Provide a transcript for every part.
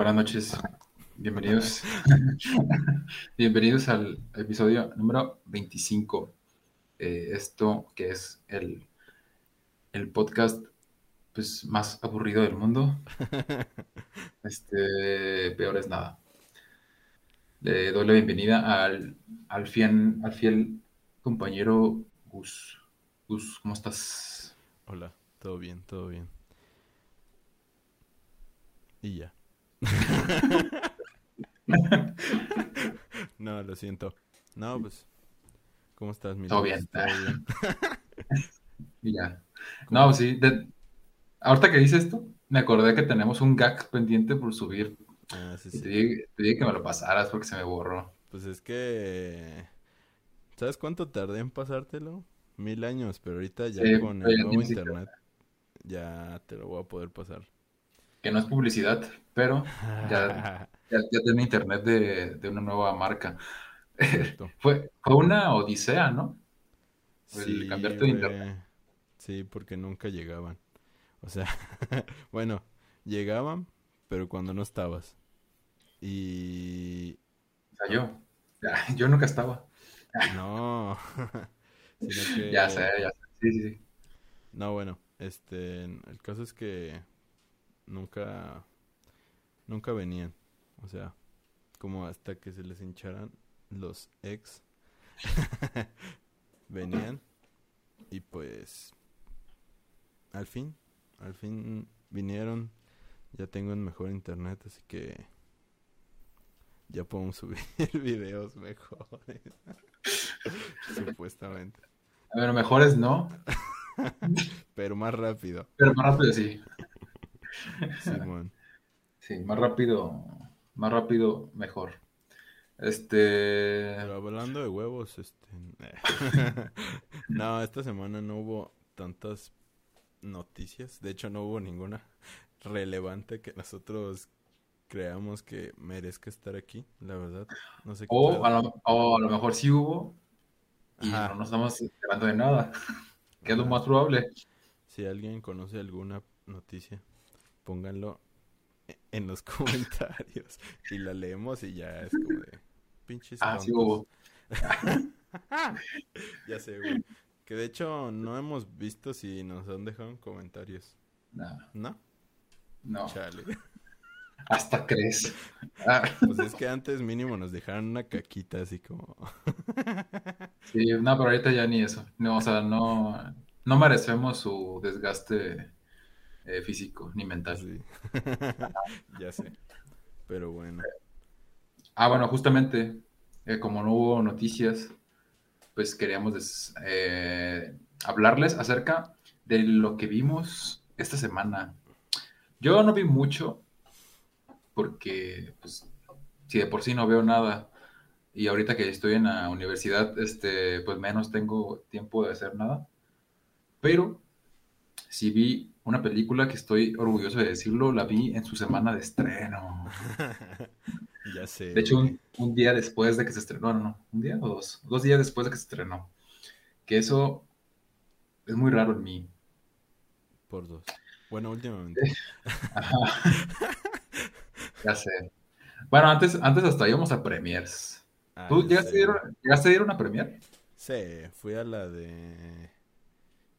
Buenas noches, bienvenidos. bienvenidos al episodio número 25. Eh, esto que es el, el podcast pues, más aburrido del mundo. Este, peor es nada. Le doy la bienvenida al, al, fiel, al fiel compañero Gus. Gus, ¿cómo estás? Hola, todo bien, todo bien. Y ya. no, lo siento. No, pues, ¿cómo estás, mi Todo bien. y ya. No, sí. Ahorita que dice esto, me acordé que tenemos un gag pendiente por subir. Ah, sí, Y sí. te dije, te dije que me lo pasaras porque se me borró. Pues es que... ¿Sabes cuánto tardé en pasártelo? Mil años, pero ahorita ya Sí, con el nuevo internet ya te lo voy a poder pasar. Que no es publicidad, pero ya, ya, ya tiene internet de, de una nueva marca. Fue, fue una odisea, ¿no? El Sí, cambiarte de internet. Sí, porque nunca llegaban. O sea, bueno, llegaban, pero cuando no estabas. Y O sea, yo, yo nunca estaba. no, sino que Ya sé, ya sé. Sí, sí, sí. no, bueno, este, el caso es que nunca, nunca venían. O sea, como hasta que se les hincharan los ex, venían y pues, al fin, al fin vinieron. Ya tengo un mejor internet, así que ya podemos subir videos mejores. Supuestamente. A ver, mejores no, Pero más rápido. pero más rápido sí. Sí, más rápido, más rápido, mejor. Este, Pero hablando de huevos, este... no, esta semana no hubo tantas noticias. De hecho, no hubo ninguna relevante que nosotros creamos que merezca estar aquí, la verdad. No sé qué o a lo, o a lo mejor sí hubo y Ajá. no nos estamos enterando de nada, que es lo más probable. Si alguien conoce alguna noticia, pónganlo e- en los comentarios y la leemos y ya es como de pinches Ah, sí hubo. Ya sé, güey. Que de hecho no hemos visto si nos han dejado en comentarios. No, ¿No? no, Chale. hasta crees. Ah, Pues es que antes mínimo nos dejaron una caquita así como... sí, no, pero ahorita ya ni eso. No, o sea, no, no merecemos su desgaste eh, físico ni mental. así. Ya sé. Pero bueno. Ah, bueno, justamente, eh, como no hubo noticias, pues queríamos eh, hablarles acerca de lo que vimos esta semana. Yo no vi mucho, porque, pues, si de por sí no veo nada, y ahorita que estoy en la universidad, este, pues menos tengo tiempo de hacer nada, pero sí vi una película que estoy orgulloso de decirlo, la vi en su semana de estreno. Ya sé. De hecho, un, un día después de que se estrenó, no, no, un día o dos, dos días después de que se estrenó. Que eso es muy raro en mí. Por dos. Bueno, últimamente. Ya sé. Bueno, antes, antes hasta íbamos a premiers. Ah, ¿Tú a ir, llegaste a ir a una premier? Sí, fui a la de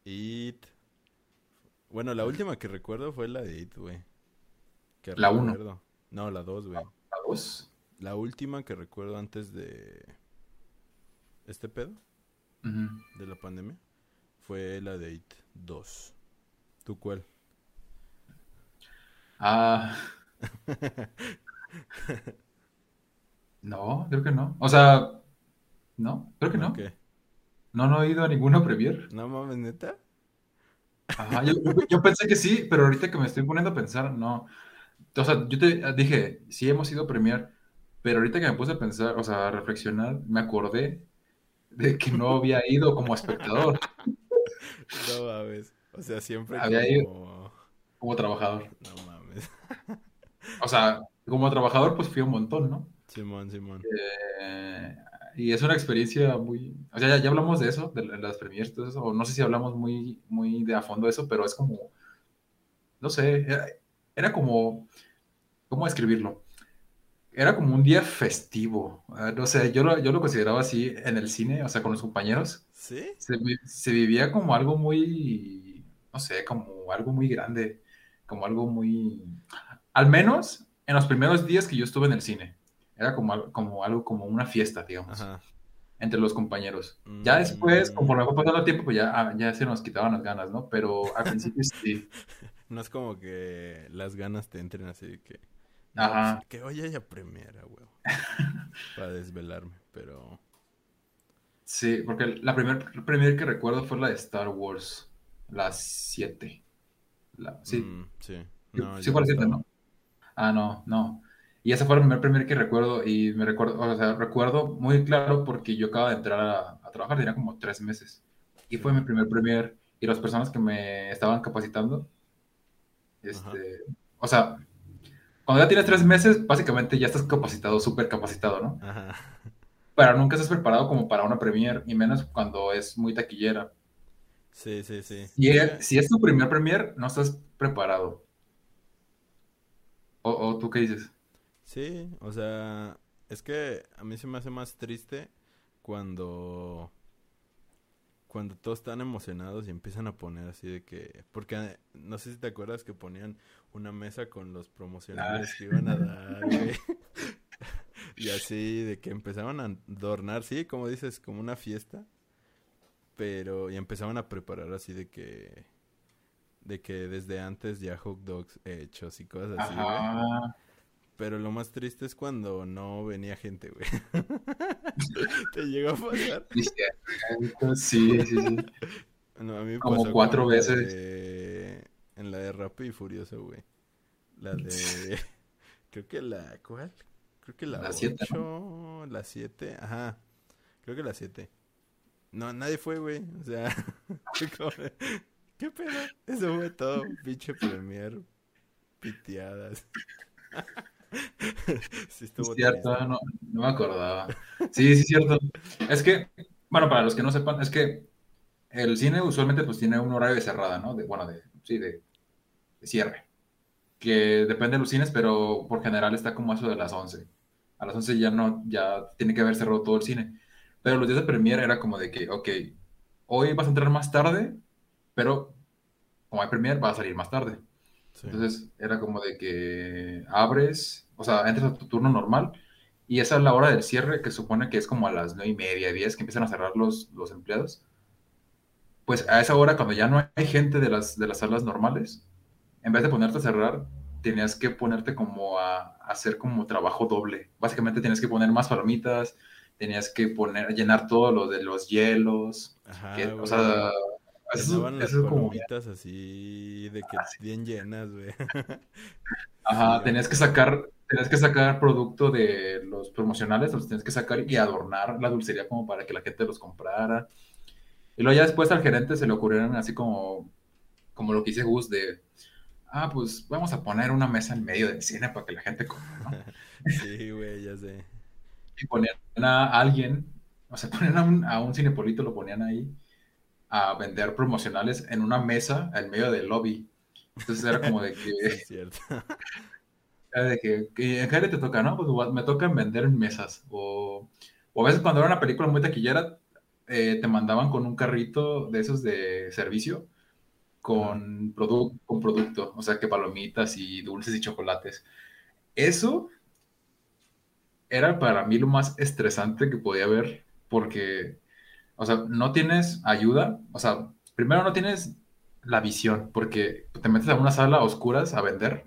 It. Bueno, la última que recuerdo fue la de It, güey. La uno. recuerdo. No, la dos, güey. ¿La dos? La última que recuerdo antes de este pedo, de la pandemia, fue la de It 2. ¿Tú cuál? Ah, no, creo que no. O sea, no, creo que no. qué? No, no he ido a ninguna premier. No mames, neta. Ajá, yo, yo- pensé que sí, pero ahorita que me estoy poniendo a pensar, no. O sea, yo te dije, sí hemos ido a premiar, pero ahorita que me puse a pensar, o sea, a reflexionar, me acordé de que no había ido como espectador, No mames. O sea, siempre Había ido. como... como trabajador. No mames. O sea, como trabajador, pues fui un montón, ¿no? Simón, Simón. Eh, y es una experiencia muy, o sea, ya, ya hablamos de eso, de la- las premiers, todo eso, o no sé si hablamos muy, muy de a fondo de eso, pero es como, no sé, era, era como ¿cómo describirlo? Era como un día festivo. ah, No sé, yo lo, yo lo consideraba así en el cine, o sea, con los compañeros. ¿Sí? Se vivía como algo muy, no sé, como algo muy grande, como algo muy, al menos en los primeros días que yo estuve en el cine. Era como, como algo, como una fiesta, digamos, Ajá. entre los compañeros. Ya después, Mm, conforme fue pasando el tiempo, pues ya, ah, ya se nos quitaban las ganas, ¿no? Pero al principio sí. no es como que las ganas te entren así de que... Ajá. pues, que hoy haya premiera, güey. Para desvelarme, pero... Sí, porque la primer premier que recuerdo fue la de Star Wars, la 7. La, sí, mm, sí. No, sí fue la 7, estaba. ¿no? Ah, no, no. Y ese fue el primer premier que recuerdo y me recuerdo, o sea, recuerdo muy claro porque yo acababa de entrar a, a trabajar, tenía como tres meses. Y fue mi primer premier y las personas que me estaban capacitando, Ajá. este, o sea, cuando ya tienes tres meses, básicamente ya estás capacitado, súper capacitado, ¿no? Ajá. Pero nunca estás preparado como para una premier y menos cuando es muy taquillera. Sí, sí, sí. Si Es si es tu primer premier, no estás preparado. ¿O, o tú qué dices? Sí, o sea, es que a mí se me hace más triste cuando cuando todos están emocionados y empiezan a poner así de que porque eh, no sé si te acuerdas que ponían una mesa con los Ah, promocionales que iban a dar, güey. Y así de que empezaban a adornar, sí, como dices, como una fiesta, pero y empezaban a preparar así de que de que desde antes ya hot dogs hechos y cosas así, güey. Pero lo más triste es cuando no venía gente, güey. ¿Te llegó a pasar? Sí, sí, sí. No, a mí Como pasó cuatro veces. de- En la de Rápido y Furioso, güey. La de... Creo que la... ¿Cuál? Creo que la La siete, 8, la 7, ajá. Creo que la 7. No, nadie fue, güey. O sea, ¿qué pedo? Eso fue todo, pinche premier, piteadas. Sí Es cierto, no, no me acordaba. Sí, sí, cierto. Es que, bueno, para los que no sepan, es que el cine usualmente pues tiene un horario de cerrada, ¿no? De, bueno, de, sí, de, de cierre. Que depende de los cines, pero por general está como eso de las 11. A las 11 ya no, ya tiene que haber cerrado todo el cine. Pero los días de premiere era como de que, ok, hoy vas a entrar más tarde, pero como hay premiere, va a salir más tarde. Sí. Entonces era como de que abres, o sea, entras a tu turno normal y esa es la hora del cierre que supone que es como a las nueve y media, diez que empiezan a cerrar los, los empleados. Pues a esa hora, cuando ya no hay gente de las, de las salas normales, en vez de ponerte a cerrar, tenías que ponerte como a, a hacer como trabajo doble. Básicamente tenías que poner más palomitas, tenías que poner, llenar todo lo de los hielos, Ajá, que, o sea, Llenaban las como... así de que Ah, sí. bien llenas, güey. Ajá, Sí, tenías que sacar, tenías que sacar producto de los promocionales, los tenías que sacar y adornar la dulcería como para que la gente los comprara. Y luego ya después al gerente se le ocurrieron así como, como lo que hice Gus de, ah, pues vamos a poner una mesa en medio del cine para que la gente coma, ¿no? Sí, güey, ya sé. Y ponían a alguien, o sea, ponían a un, a un cinepolito, lo ponían ahí a vender promocionales en una mesa en medio del lobby. Entonces era como de que... es cierto. Era de que, que en Jale te toca, ¿no? Pues me toca vender en mesas. O, o a veces cuando era una película muy taquillera, eh, te mandaban con un carrito de esos de servicio con, produ- con producto. O sea, que palomitas y dulces y chocolates. Eso era para mí lo más estresante que podía haber porque, o sea, no tienes ayuda. O sea, primero no tienes la visión porque te metes a una sala a oscuras a vender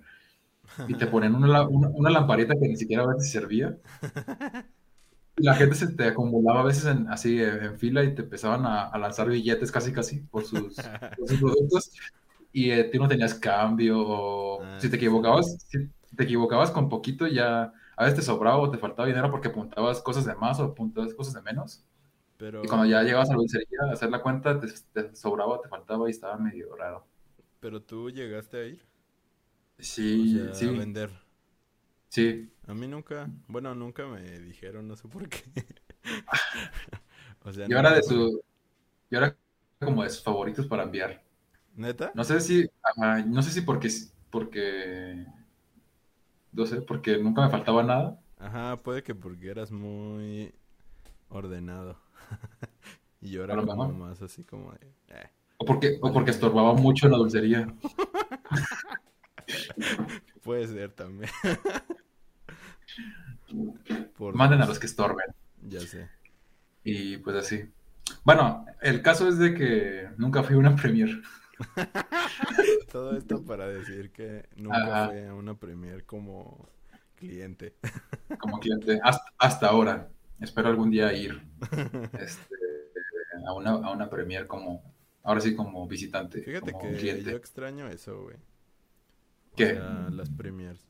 y te ponen una, una, una lamparita que ni siquiera a veces servía. Y la gente se te acumulaba a veces en- así en, fila y te empezaban a, a lanzar billetes casi casi por sus, por sus productos y eh, tú no tenías cambio o Ah, si te equivocabas, si te equivocabas con poquito ya a veces te sobraba o te faltaba dinero porque apuntabas cosas de más o apuntabas cosas de menos. Y cuando ya llegabas a la dulcería a hacer la cuenta te, te sobraba te faltaba y estaba medio raro. pero tú llegaste a ir, o Sí, sea, a sí, vender. sí. A mí nunca, bueno, nunca me dijeron, no sé por qué. O sea, Yo era de su, yo era como de sus favoritos para enviar. ¿Neta? No sé si, ajá, no sé si porque, porque No sé, porque nunca me faltaba nada. Ajá, puede que porque eras muy ordenado. y yo era como mejor. más así como de... eh. O porque, o porque estorbaba mucho en la dulcería. Puede ser también. Por Manden a los que estorben. Ya sé. Y pues así. Bueno, el caso es de que nunca fui a una premier. Todo esto para decir que nunca a una premier como cliente. como cliente hasta, hasta ahora. Espero algún día ir este, a, una, a una premier como, ahora sí como visitante, Fíjate como que cliente. yo extraño eso, güey. O ¿Qué? sea, las premiers.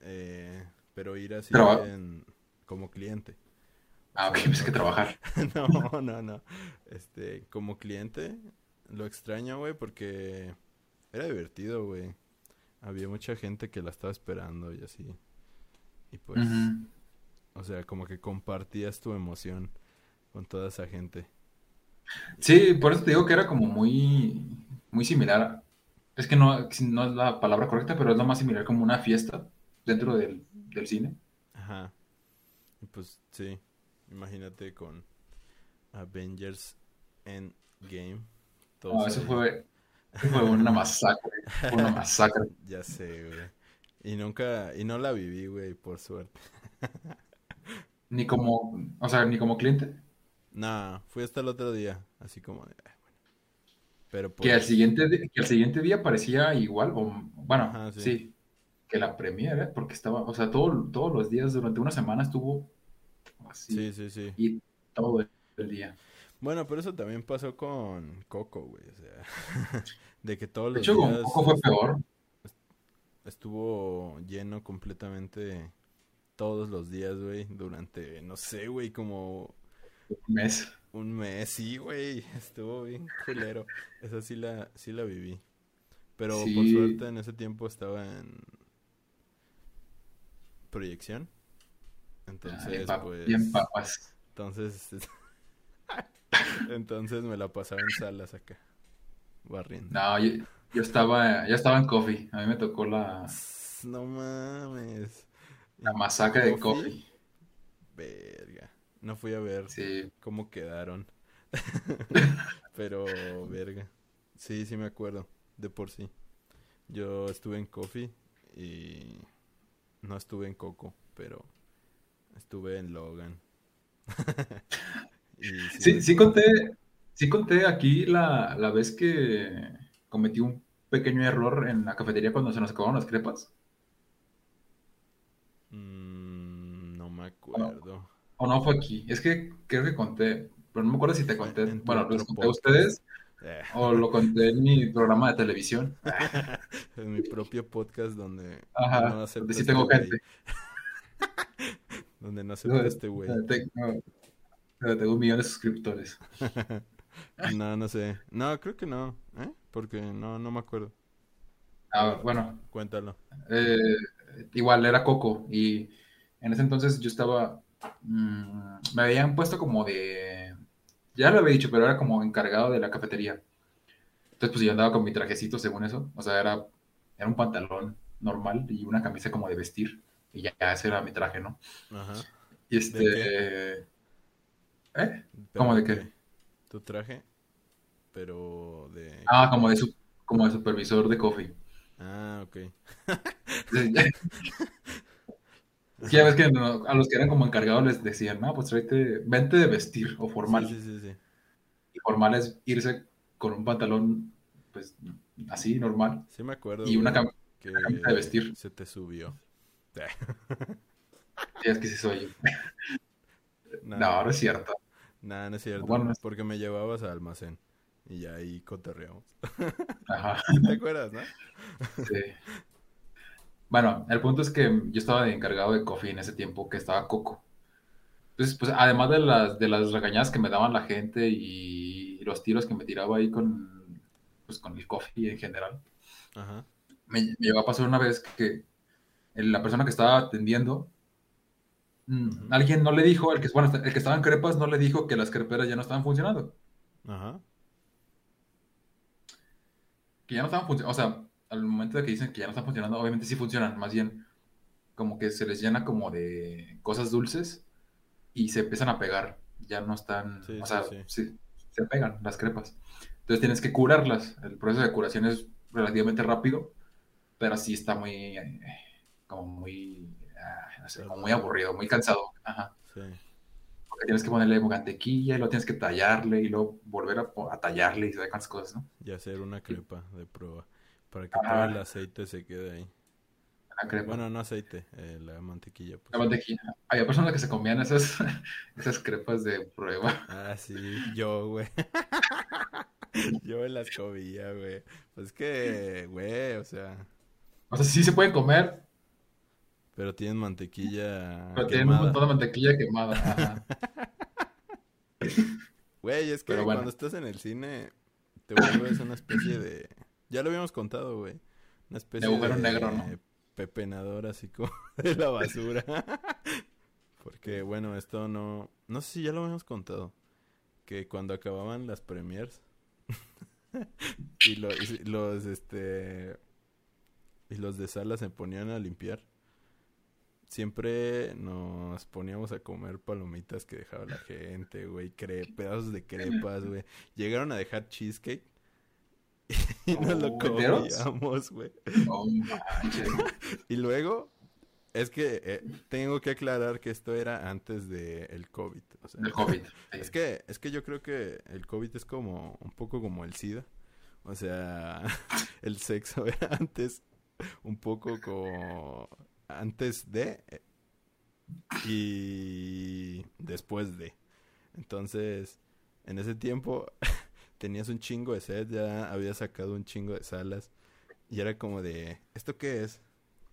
Eh, pero ir así en- como cliente. Ah, ok, pues que trabajar. No, no, no. Este, como cliente, lo extraño, güey, porque era divertido, güey. Había mucha gente que la estaba esperando y así. Y pues. O sea, como que compartías tu emoción con toda esa gente. Sí, por eso te digo que era como muy, muy similar. Es que no, no es la palabra correcta, pero es lo más similar como una fiesta dentro del, del cine. Ajá. Y pues, sí. Imagínate con Avengers Endgame. todos No, eso fue, fue una masacre, fue una masacre. Ya sé, güey. Y nunca, y no la viví, güey, por suerte. Ni como, o sea, ni como cliente. Nah, fui hasta el otro día, así como de, "Ay, bueno. Pero Que al pues, siguiente, que al siguiente día parecía igual, o bueno, Ajá, sí. sí, que la premiere, ¿eh? porque estaba, o sea, todo, todos los días durante una semana estuvo así, sí, sí, sí. y todo el, día. Bueno, pero eso también pasó con Coco, güey, o sea, de que todos De los hecho, con días Coco fue peor. estuvo lleno completamente todos los días, güey, durante, no sé, güey, como Un mes. un mes, sí, güey, estuvo bien culero. Esa sí la, sí la viví. Pero por suerte en ese tiempo estaba en proyección. Entonces, pues, Bien papas. entonces, entonces me la pasaba en salas acá, barriendo. No, yo, yo estaba, ya estaba en Coffee. A mí me tocó la, No mames. La ¿En masacre de Coffee? Verga. No fui a ver Sí, cómo quedaron. Pero, verga. Sí, sí me acuerdo. De por sí. Yo estuve en Coffee y no estuve en Coco, pero estuve en Logan. Y sí, conté, sí conté aquí la, la vez que cometí un pequeño error en la cafetería cuando se nos acabaron las crepas. Mm, no me acuerdo. O no fue aquí. Es que creo que conté, pero no me acuerdo si te conté. En Bueno, los conté a ustedes Eh, o lo conté en mi programa de televisión. en mi propio podcast donde Ajá, no donde sí este tengo gente. Donde no acepta este güey. Tengo, tengo un millón de suscriptores. No, no sé. No, creo que no. ¿Eh? Porque no, no me acuerdo. Ah, bueno, Cuéntalo. eh, igual era Coco y en ese entonces yo estaba, mm, me habían puesto como de, ya lo había dicho, pero era como encargado de la cafetería. Entonces pues yo andaba con mi trajecito según eso, o sea, era, era un pantalón normal y una camisa como de vestir y ya, ya ese era mi traje, ¿no? Ajá. Y este, ¿eh? ¿Cómo de qué? Tu traje, pero de... Ah, como de, su, como de supervisor de coffee. Ah, ok. Sí, ya. Ves que no- a los que eran como encargados les decían, no, pues tráete, vente de vestir o formal. Sí, sí, sí, sí. Y formal es irse con un pantalón, pues, así, normal. Sí me acuerdo, Y una cam- que camisa de vestir. se te subió. Sí, es que sí soy yo. Nah, No, no es cierto. nah, no es cierto. Bueno, Porque me llevabas al almacén. Y ya ahí cotorreamos. Ajá, ¿Te acuerdas, no? sí. Bueno, el punto es que yo estaba de encargado de coffee en ese tiempo, que estaba Coco. Entonces, pues, además de las, de las regañadas que me daban la gente y los tiros que me tiraba ahí con, pues, con el coffee en general, Ajá. me, me llegó a pasar una vez que la persona que estaba atendiendo, mm, Ujú. alguien no le dijo, el que, bueno, el que estaba en crepas no le dijo que las creperas ya no estaban funcionando. Ajá. Que ya no estaban funcionando, o sea, al momento de que dicen que ya no están funcionando, obviamente sí funcionan, más bien como que se les llena como de cosas dulces y se empiezan a pegar. Ya no están, Sí, o sea, sí. sí, se pegan las crepas. Entonces tienes que curarlas. El proceso de curación es relativamente rápido, pero sí está muy, eh, como muy, ah, no sé, como muy aburrido, muy cansado. Ajá. Porque tienes que ponerle mantequilla y luego tienes que tallarle y luego volver a, tallarle y saber cuántas cosas, ¿no? Y hacer una crepa de prueba. Para que todo el aceite se quede ahí. La crepa. Bueno, no aceite, eh, la mantequilla. Pues. La mantequilla. Había personas que se comían esas, esas crepas de prueba. Ah, sí, yo, güey. yo me las comía, güey. Pues que, güey, o sea, O sea, sí se pueden comer, pero tienen mantequilla pero tienen un montón de mantequilla quemada. Güey, es que bueno. cuando estás en el cine te vuelves una especie de... Ya lo habíamos contado, güey. Una especie de... agujero negro, ¿no? Pepenador así como de la basura. Porque, bueno, esto no... No sé si ya lo habíamos contado. Que cuando acababan las premiers y, lo- y los, este... Y los de sala se ponían a limpiar. Siempre nos poníamos a comer palomitas que dejaba la gente, güey, pedazos de crepas, güey. Llegaron a dejar cheesecake y nos lo Oh, comíamos, güey. Manches. Y luego, es que eh, tengo que aclarar que esto era antes del COVID. O sea, El COVID. es que, es que yo creo que el COVID es como un poco como el SIDA. O sea, el sexo era antes un poco como antes de y después de. Entonces, en ese tiempo tenías un chingo de sed, ya había sacado un chingo de salas y era como de, ¿esto qué es?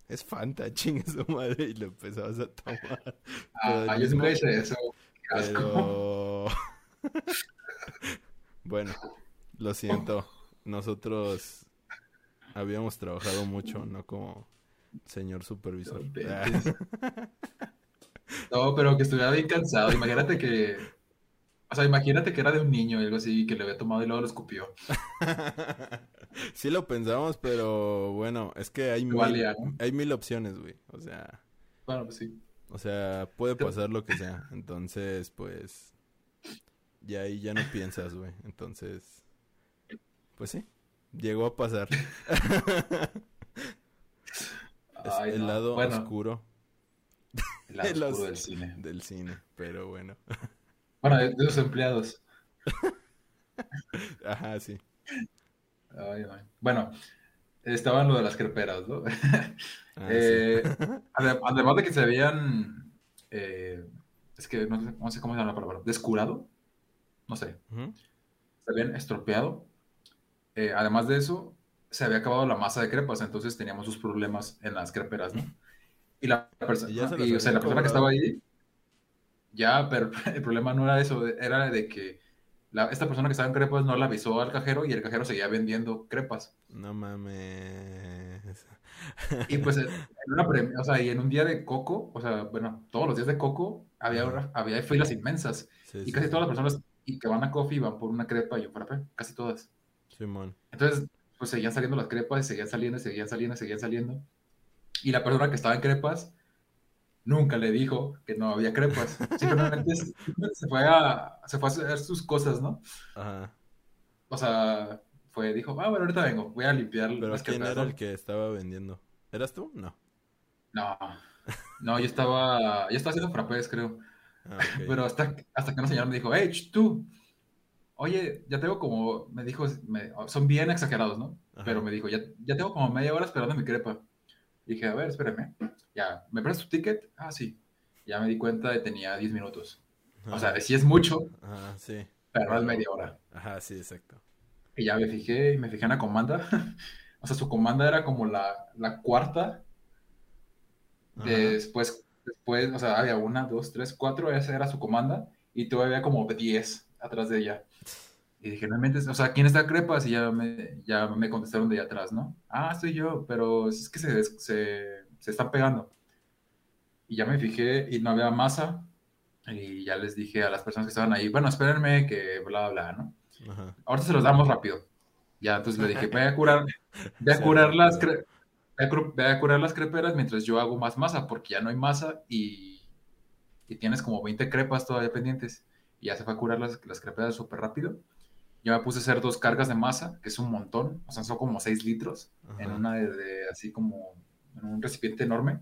Es Fanta, chingue su madre y lo empezabas a tomar. Ah, el yo mismo- hice eso. Pero bueno, lo siento. Nosotros habíamos trabajado mucho, no como señor supervisor. Ah, No, pero que estuviera bien cansado. Imagínate que. O sea, imagínate que era de un niño o algo así, que le había tomado y luego lo escupió. sí lo pensamos, pero bueno, es que hay mil, hay mil opciones, güey. O sea, Bueno, pues sí. o sea, puede pasar lo que sea. Entonces, pues, ya ahí ya no piensas, güey. Entonces, pues sí, llegó a pasar. Es Ay, el no. lado Bueno, oscuro el lado oscuro os- del cine. del cine, pero bueno. Bueno, de, de los empleados. Ajá, sí. Ay. Bueno, estaban lo de las creperas, ¿no? Ah, Eh, sí. además de que se habían. eh, es que no sé, no sé cómo se llama la palabra. Descurado. No sé. Se habían estropeado. Eh, además de eso, se había acabado la masa de crepas, entonces teníamos sus problemas en las creperas, ¿no? Y la, perso- Y ya se las y, o sea, habían la persona que estaba ahí, ya, pero el problema no era eso, era de que la- esta persona que estaba en crepas no le avisó al cajero y el cajero seguía vendiendo crepas. No mames. Y pues en una pre- o sea, y en un día de coco, o sea, bueno, todos los días de coco había, una- había filas inmensas Sí, y sí, casi sí. todas las personas que van a coffee van por una crepa y un frappé, casi todas. Simón. Entonces, pues seguían saliendo las crepas, seguían saliendo, seguían saliendo, seguían saliendo. Y la persona que estaba en crepas nunca le dijo que no había crepas. Simplemente se fue a, se fue a hacer sus cosas, ¿no? Ajá. O sea, fue, dijo, ah, bueno, ahorita vengo, voy a limpiar Pero las ¿quién crepas. era ¿no? el que estaba vendiendo? ¿Eras tú? No. No, no, yo estaba, yo estaba haciendo frappés, creo. Ah, ok. Pero hasta, hasta que una señora me dijo, hey, tú, oye, ya tengo como, me dijo, me- son bien exagerados, ¿no? Ajá. Pero me dijo, ya, ya tengo como media hora esperando mi crepa. Dije, a ver, espérame. Ya, ¿me prestas tu ticket? Ah, sí. Ya me di cuenta de que tenía 10 minutos. O sea, Ajá. sí es mucho, Ajá, sí. pero es media hora. Ajá, sí, exacto. Y ya me fijé, y me fijé en la comanda. O sea, su comanda era como la, la cuarta. Ajá. Después, después, o sea, había una, dos, tres, cuatro, esa era su comanda. Y todavía como 10 atrás de ella. Y dije, no mentes, o sea, ¿quién está crepas? Y ya me, ya me contestaron de atrás, ¿no? Ah, soy yo, pero es que se, se, se están pegando. Y ya me fijé y no había masa. Y ya les dije a las personas que estaban ahí, bueno, espérenme que bla, bla, ¿no? Ajá. Ahorita se los damos rápido. Ya, entonces le dije, voy a curar, voy a curar las cre- ve a, ve a curar las creperas mientras yo hago más masa, porque ya no hay masa y, y tienes como 20 crepas todavía pendientes. Y ya se fue a curar las, las creperas súper rápido. Yo me puse a hacer dos cargas de masa, que es un montón, o sea, son como 6 litros en una de, de- así como en un recipiente enorme.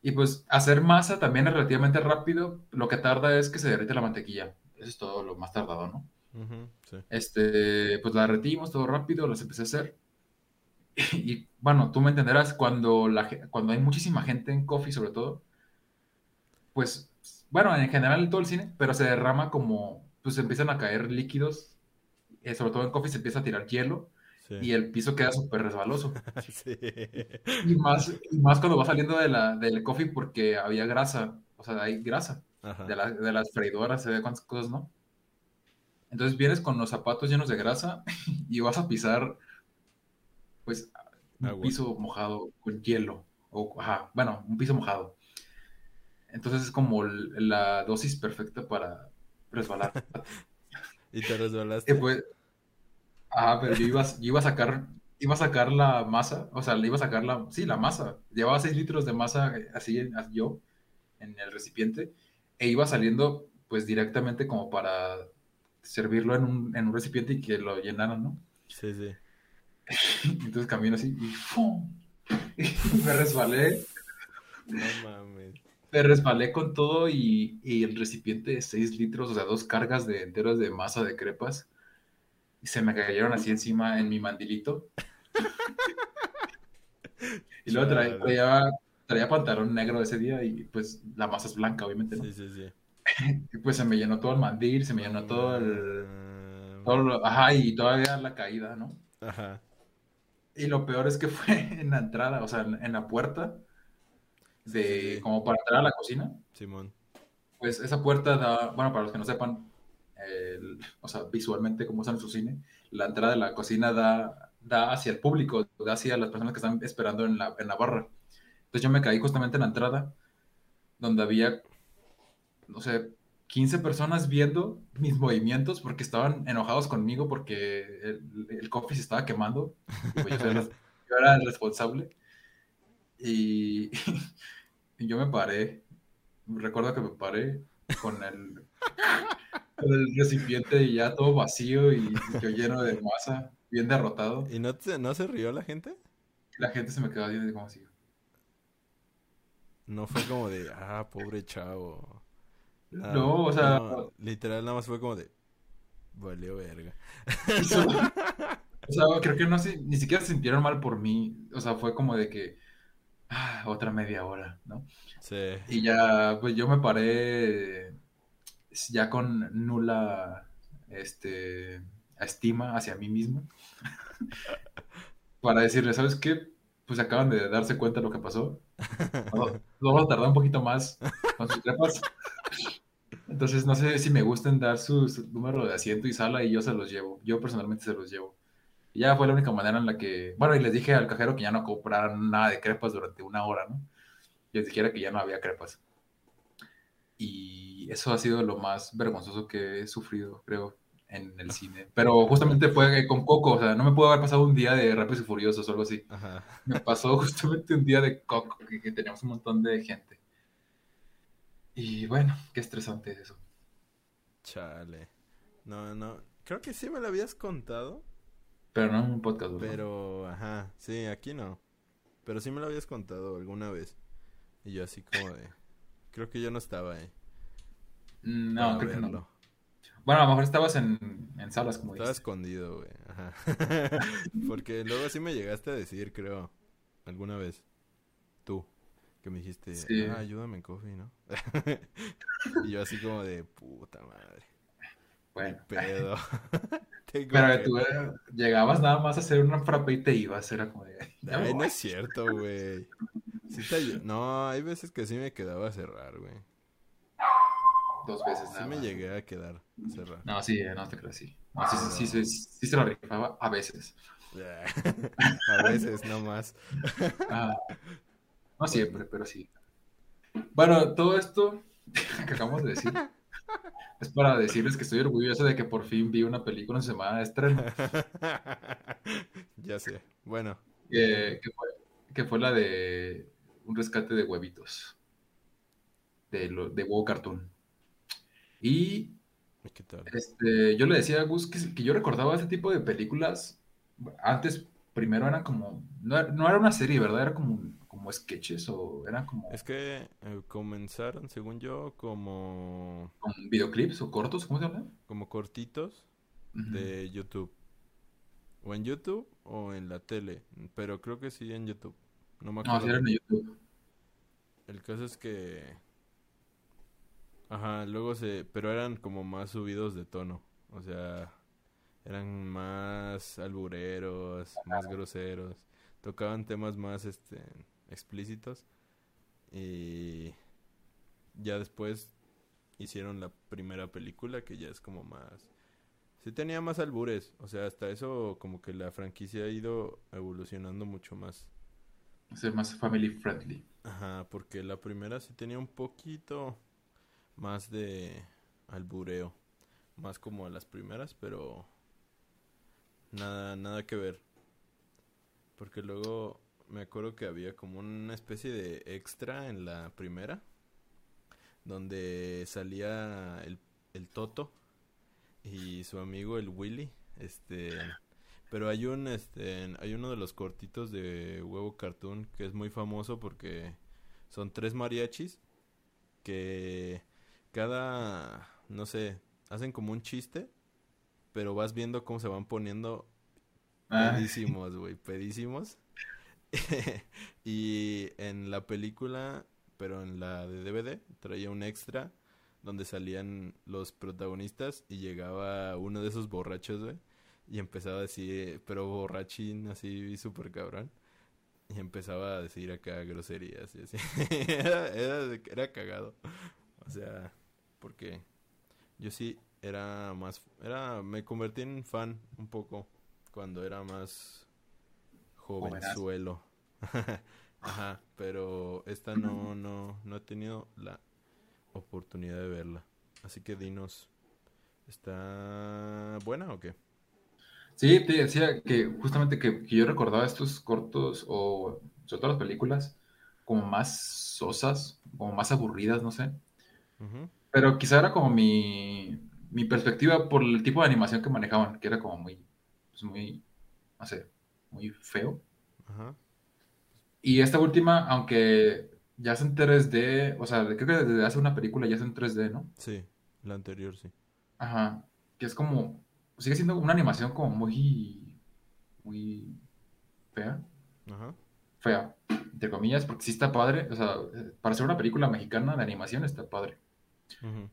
Y pues hacer masa también es relativamente rápido. Lo que tarda es que se derrite la mantequilla. Eso es todo lo más tardado, ¿no? Sí. Este, pues la derretimos todo rápido, las empecé a hacer. Y, bueno, tú me entenderás, cuando, la, cuando hay muchísima gente en Coffee, sobre todo, pues, bueno, en general en todo el cine, pero se derrama como, pues empiezan a caer líquidos, eh, sobre todo en Coffee se empieza a tirar hielo Sí. y el piso queda súper resbaloso. Sí. Y más, y más cuando va saliendo de la, del Coffee porque había grasa, o sea, hay grasa de, la- de las freidoras, se ve cuántas cosas, ¿no? Entonces vienes con los zapatos llenos de grasa y vas a pisar, pues, un Agua. piso mojado con hielo. O, ajá, bueno, un piso mojado. Entonces es como la dosis perfecta para resbalar. ¿Y te resbalaste? pues, ah, pero yo iba, a- yo iba a sacar, iba a sacar la masa, o sea, le iba a sacar la, sí, la masa. Llevaba 6 litros de masa eh, así en- yo en el recipiente e iba saliendo pues directamente como para servirlo en un, en un recipiente y que lo llenaran, ¿no? Sí, sí. Entonces camino así y ¡fum! Y me resbalé, No mames. Me resbalé con todo y, y el recipiente de 6 litros, o sea, dos cargas de enteras de masa de crepas, y se me cayeron así encima en mi mandilito. Y luego traía, traía, traía pantalón negro ese día y pues la masa es blanca, obviamente, ¿no? Sí, sí, sí. Y pues se me llenó todo el mandil, se me llenó todo el... Todo lo- ajá, y todavía la caída, ¿no? Ajá. Y lo peor es que fue en la entrada, o sea, en, en la puerta, de, Sí, como para entrar a la cocina. Simón. Pues esa puerta da, bueno, para los que no sepan, el- o sea, visualmente como usan su cine, la entrada de la cocina da, da hacia el público, da hacia las personas que están esperando en la, en la barra. Entonces yo me caí justamente en la entrada, donde había, no sé, 15 personas viendo mis movimientos porque estaban enojados conmigo porque el, el coffee se estaba quemando. Pues yo, era, yo era el responsable. Y, y yo me paré. Recuerdo que me paré con el, con el recipiente ya todo vacío y yo lleno de masa, bien derrotado. ¿Y no, te- no se rió la gente? La gente se me quedó viendo como así. No fue como de, ah, pobre chavo. Ah, No, o sea, no, literal nada más fue como de, valió verga. Eso- o sea, creo que no ni siquiera se sintieron mal por mí. O sea, fue como de que, ah, otra media hora, ¿no? Sí. Y ya, pues yo me paré ya con nula, este, estima hacia mí mismo. Para decirle, ¿sabes qué? Pues acaban de darse cuenta de lo que pasó. Vamos a tardar un poquito más con sus trepas. Entonces, no sé si me gusten dar su número de asiento y sala y yo se los llevo. Yo personalmente se los llevo. Y ya fue la única manera en la que, bueno, y les dije al cajero que ya no compraran nada de crepas durante una hora, ¿no? Y les dijera que ya no había crepas. Y eso ha sido lo más vergonzoso que he sufrido, creo, en el cine. Pero justamente fue con Coco, o sea, no me pudo haber pasado un día de Rápidos y Furiosos o algo así. Ajá. Me pasó justamente un día de Coco, que, que teníamos un montón de gente. Y bueno, qué estresante es eso. Chale. No, no. Creo que sí me lo habías contado. Pero no en un podcast, ¿verdad? Pero, ajá. Sí, aquí no. Pero sí me lo habías contado alguna vez. Y yo así como de... Creo que yo no estaba ahí. Mm, No, creo que no. Bueno, a lo mejor estabas en, en salas, como Estaba dices. escondido, güey. Ajá. Porque luego sí me llegaste a decir, creo, alguna vez. Tú. Que me dijiste, Sí. ah, ayúdame en coffee, ¿no? y yo así como de, puta madre. Bueno, Pedo. Pero tú eh, llegabas nada más a hacer una frappe y te ibas, era como de... me Ay, no es cierto, güey. Sí te No, hay veces que sí me quedaba a cerrar, güey. Dos veces Sí nada me más. llegué a quedar a cerrar. No, sí, eh, no te creo, sí. No, sí, sí, sí, sí, sí se lo rifaba a veces. a veces, no más. Ah, no siempre, pero sí. Bueno, todo esto que acabamos de decir es para decirles que estoy orgulloso de que por fin vi una película en semana de estreno. ya sé. Bueno, que, que fue, que fue la de un rescate de huevitos. De, lo, de huevo cartoon. Y ¿Y ¿Qué tal? este, yo le decía a Gus que, que yo recordaba ese tipo de películas. Antes, primero eran como. No, no era una serie, ¿verdad? Era como, como sketches o eran como, Es que eh, comenzaron, según yo, como, como videoclips o cortos, ¿cómo se llama? como cortitos de YouTube. O en YouTube o en la tele. Pero creo que sí en YouTube. No me No, sí acuerdo eran bien. YouTube. El caso es que... Ajá, luego se... Pero eran como más subidos de tono. O sea, eran más albureros, más groseros. Tocaban temas más, este, explícitos. Y ya después hicieron la primera película que ya es como más... Sí tenía más albures. O sea, hasta eso como que la franquicia ha ido evolucionando mucho más. Ser más family friendly. Ajá, porque la primera sí tenía un poquito más de albureo, más como a las primeras, pero nada, nada que ver. Porque luego me acuerdo que había como una especie de extra en la primera, donde salía el, el Toto y su amigo el Willy, este, pero hay un, este, hay uno de los cortitos de Huevo Cartoon que es muy famoso porque son tres mariachis que cada, no sé, hacen como un chiste, pero vas viendo cómo se van poniendo Ah, pedísimos, güey, pedísimos. Y en la película, pero en la de DVD, traía un extra donde salían los protagonistas y llegaba uno de esos borrachos, güey, y empezaba a decir, pero borrachín, así súper cabrón. Y empezaba a decir acá groserías y así. Era, era, era cagado. O sea, porque yo sí era más, era, me convertí en fan un poco cuando era más. Jovenzuelo. Ajá, pero esta no, no, no he tenido la oportunidad de verla. Así que dinos, ¿está buena o qué? Sí, te decía que justamente que, que yo recordaba estos cortos o sobre todo las películas como más sosas, como más aburridas, no sé. Pero quizá era como mi, mi perspectiva por el tipo de animación que manejaban, que era como muy, pues muy, no sé, muy feo. Ajá, Y esta última, aunque ya es en 3D, o sea, creo que desde hace una película ya es en 3D, ¿no? sí, la anterior sí. Ajá, que es como, sigue siendo una animación como muy, muy fea, Ajá, fea, entre comillas, porque sí está padre, o sea, para ser una película mexicana de animación está padre. ujú,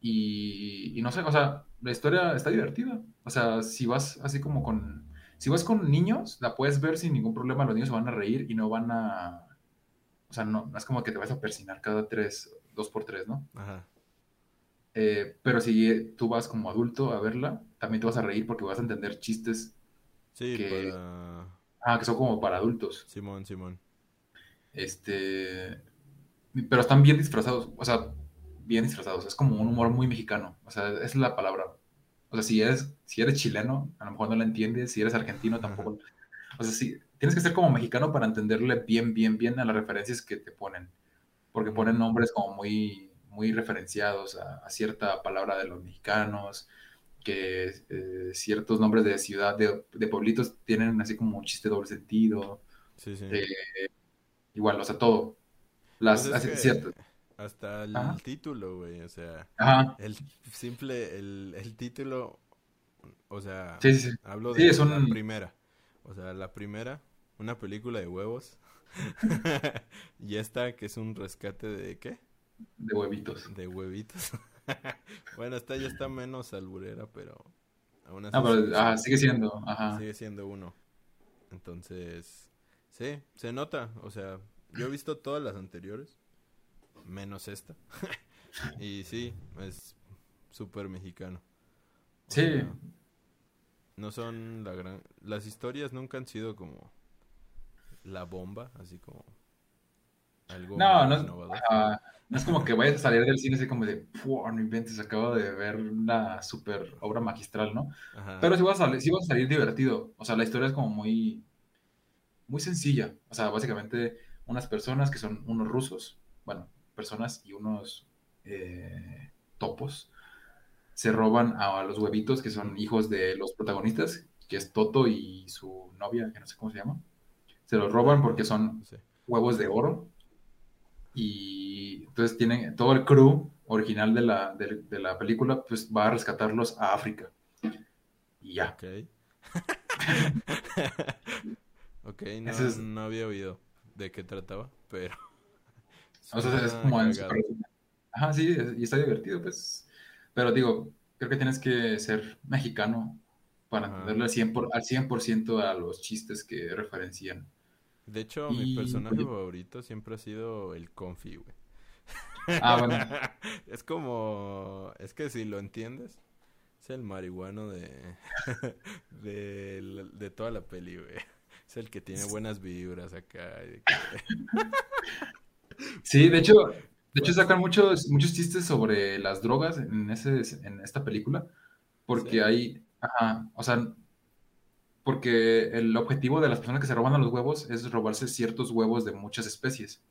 Y, y no sé, o sea, la historia está divertida. O sea, si vas así como con, si vas con niños, la puedes ver sin ningún problema, los niños se van a reír y no van a, o sea, no, es como que te vas a persinar cada tres, dos por tres, ¿no? ajá, Eh, pero si eh, tú vas como adulto a verla, también te vas a reír porque vas a entender chistes sí, que, para ah, que son como para adultos. Simón, Simón. Este, pero están bien disfrazados, o sea, bien disfrazados. Es como un humor muy mexicano, o sea, es la palabra. O sea, si eres, si eres chileno, a lo mejor no la entiendes, si eres argentino tampoco. O sea, sí, tienes que ser como mexicano para entenderle bien, bien, bien a las referencias que te ponen, porque ponen nombres como muy, muy referenciados a, a cierta palabra de los mexicanos, que eh, ciertos nombres de ciudad, de, de pueblitos, tienen así como un chiste doble sentido. sí, sí. eh, igual, o sea, todo. Pues Las, es así, que cierto. Hasta Ajá, el título, güey, o sea, ajá, el simple, el, el título, o sea, sí, sí, sí. hablo Sí, es de la un primera, o sea, la primera, una película de huevos, y esta que es un rescate de ¿qué? de huevitos. De huevitos. Bueno, esta ya está menos alburera, pero aún Ah, así pero sigue ajá, sigue siendo, ajá. sigue siendo uno. Entonces, sí, se nota, o sea, yo he visto todas las anteriores, menos esta, y sí, es súper mexicano. O Sí, sea, no son la gran... Las historias nunca han sido como la bomba, así como algo no, no es, ajá, no es como que vayas a salir del cine así como de, "Fua, no inventes, acabo de ver una super obra magistral, ¿no? Ajá, Pero sí vas a salir, sí vas a salir divertido. O sea, la historia es como muy, muy sencilla. O sea, básicamente unas personas que son unos rusos, bueno, personas y unos eh, topos, se roban a, los huevitos que son hijos de los protagonistas, que es Toto y su novia, que no sé cómo se llama. Se los roban porque son huevos de oro. Y entonces tienen todo el crew original de la, de, la película, pues va a rescatarlos a África. Y ya. Ok. ok, no, no había oído de qué trataba, pero... O sea, es como Ajá, sí, y está divertido, pues. Pero digo, creo que tienes que ser mexicano para entenderle al 100%, a los chistes que referencian. De hecho, mi personaje favorito siempre ha sido el Confi, güey. Ah, bueno. es como. Es que si lo entiendes, es el marihuano de. de, de, toda la peli, güey. Es el que tiene buenas vibras acá. sí, de hecho, de hecho, sacan muchos, muchos chistes sobre las drogas en, ese, en esta película, porque hay, ajá, o sea, porque el objetivo de las personas que se roban a los huevos es robarse ciertos huevos de muchas especies.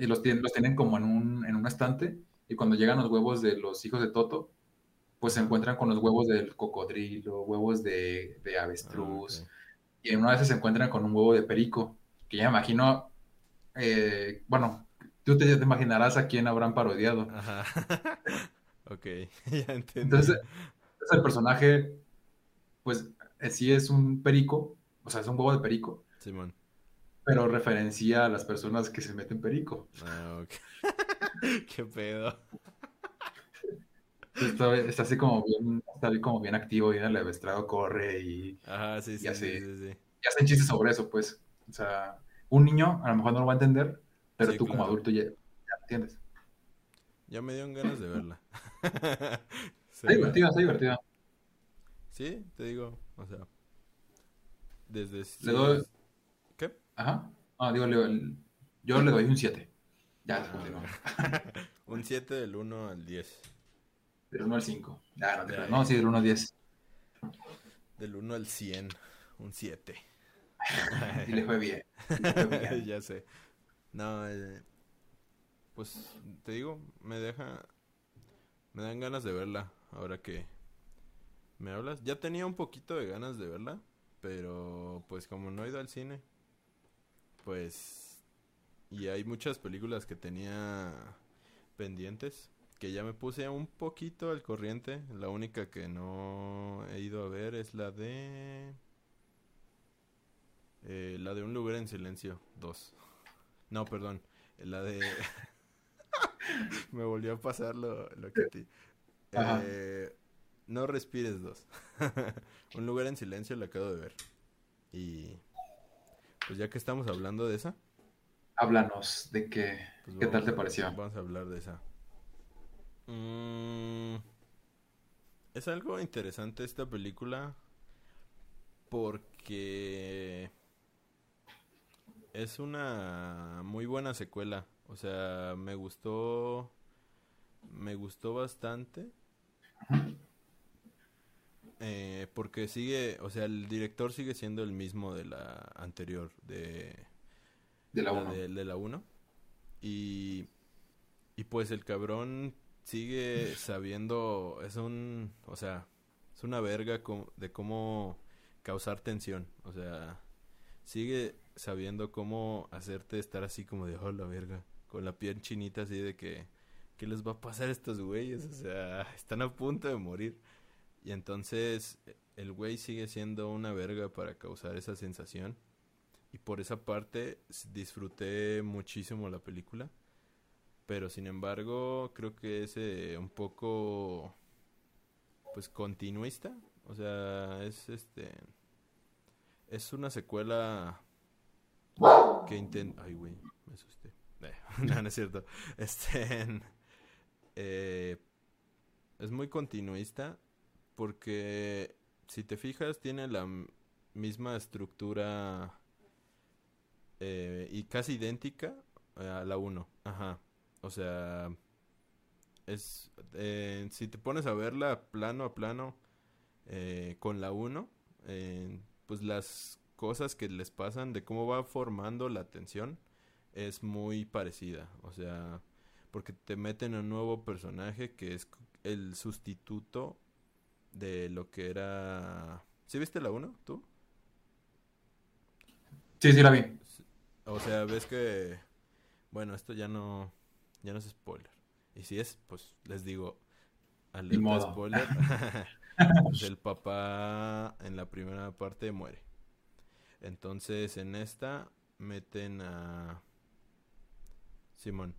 y los tienen, los tienen como en un, en un estante, y cuando llegan los huevos de los hijos de Toto, pues se encuentran con los huevos del cocodrilo, huevos de, de avestruz, ah, y en una vez se encuentran con un huevo de perico, que ya imagino, eh, bueno, tú te, imaginarás a quién habrán parodiado. Ajá. ok, ya entiendo. Entonces, el personaje, pues sí es un perico, o sea, es un huevo de perico. Simón. Pero referencia a las personas que se meten perico. Ah, ok. Qué pedo. Está, así como bien, está como bien activo, y el estrado corre y. Ajá, sí, sí, sí, sí, Y hacen chistes sobre eso, pues. O sea, un niño a lo mejor no lo va a entender, pero tú como adulto ya, entiendes. Ya me dieron ganas de verla. está divertida, está divertida. Sí, te digo, o sea. Desde. Le doy. ¿Qué? Ajá. Ah, digo, yo le doy un 7. Ya, ah, un 7 del 1 al 10. Del 1 al 5. Ah, no, no, sí, del 1 al 10. Del 1 al 100, un 7. y le fue bien. Le fue bien. ya sé. No, eh, pues te digo, me deja, me dan ganas de verla ahora que me hablas. Ya tenía un poquito de ganas de verla, pero pues como no he ido al cine, pues y hay muchas películas que tenía pendientes que ya me puse un poquito al corriente. La única que no he ido a ver es la de eh, la de un lugar en silencio 2. No, perdón. La de. Me volvió a pasar lo, que a ti. Eh, no respires dos. Un lugar en silencio la acabo de ver. Y. Pues ya que estamos hablando de esa. Háblanos de qué. Pues ¿Qué tal te pareció? Vamos a hablar de esa. Mm, es algo interesante esta película. Porque es una muy buena secuela. O sea, me gustó. Me gustó bastante. Eh, porque sigue, o sea, el director sigue siendo el mismo de la anterior, de, de la 1. De, la 1. Y, y pues el cabrón sigue sabiendo, es un, o sea, es una verga de cómo causar tensión. O sea, sigue sabiendo cómo hacerte estar así como de, oh, la verga, con la piel chinita así de que, ¿qué les va a pasar a estos güeyes? O sea, están a punto de morir. Y entonces el güey sigue siendo una verga para causar esa sensación. Y por esa parte disfruté muchísimo la película. Pero sin embargo, creo que es eh, un poco pues continuista. O sea, es este es una secuela que intenta... Ay, güey, me asusté. Eh, no, no es cierto. Este... Eh, es muy continuista porque si te fijas tiene la misma estructura eh, y casi idéntica a la 1. Ajá. O sea, es si te pones a verla plano a plano con la 1, pues las cosas que les pasan, de cómo va formando la tensión, es muy parecida. O sea, porque te meten a un nuevo personaje que es el sustituto de lo que era... ¿Sí viste la 1, tú? Sí, sí la vi. O sea, ves que... Bueno, esto ya no... Ya no es spoiler. Y si es, pues les digo... Alerta spoiler. el papá en la primera parte muere. Entonces en esta meten a... Simón.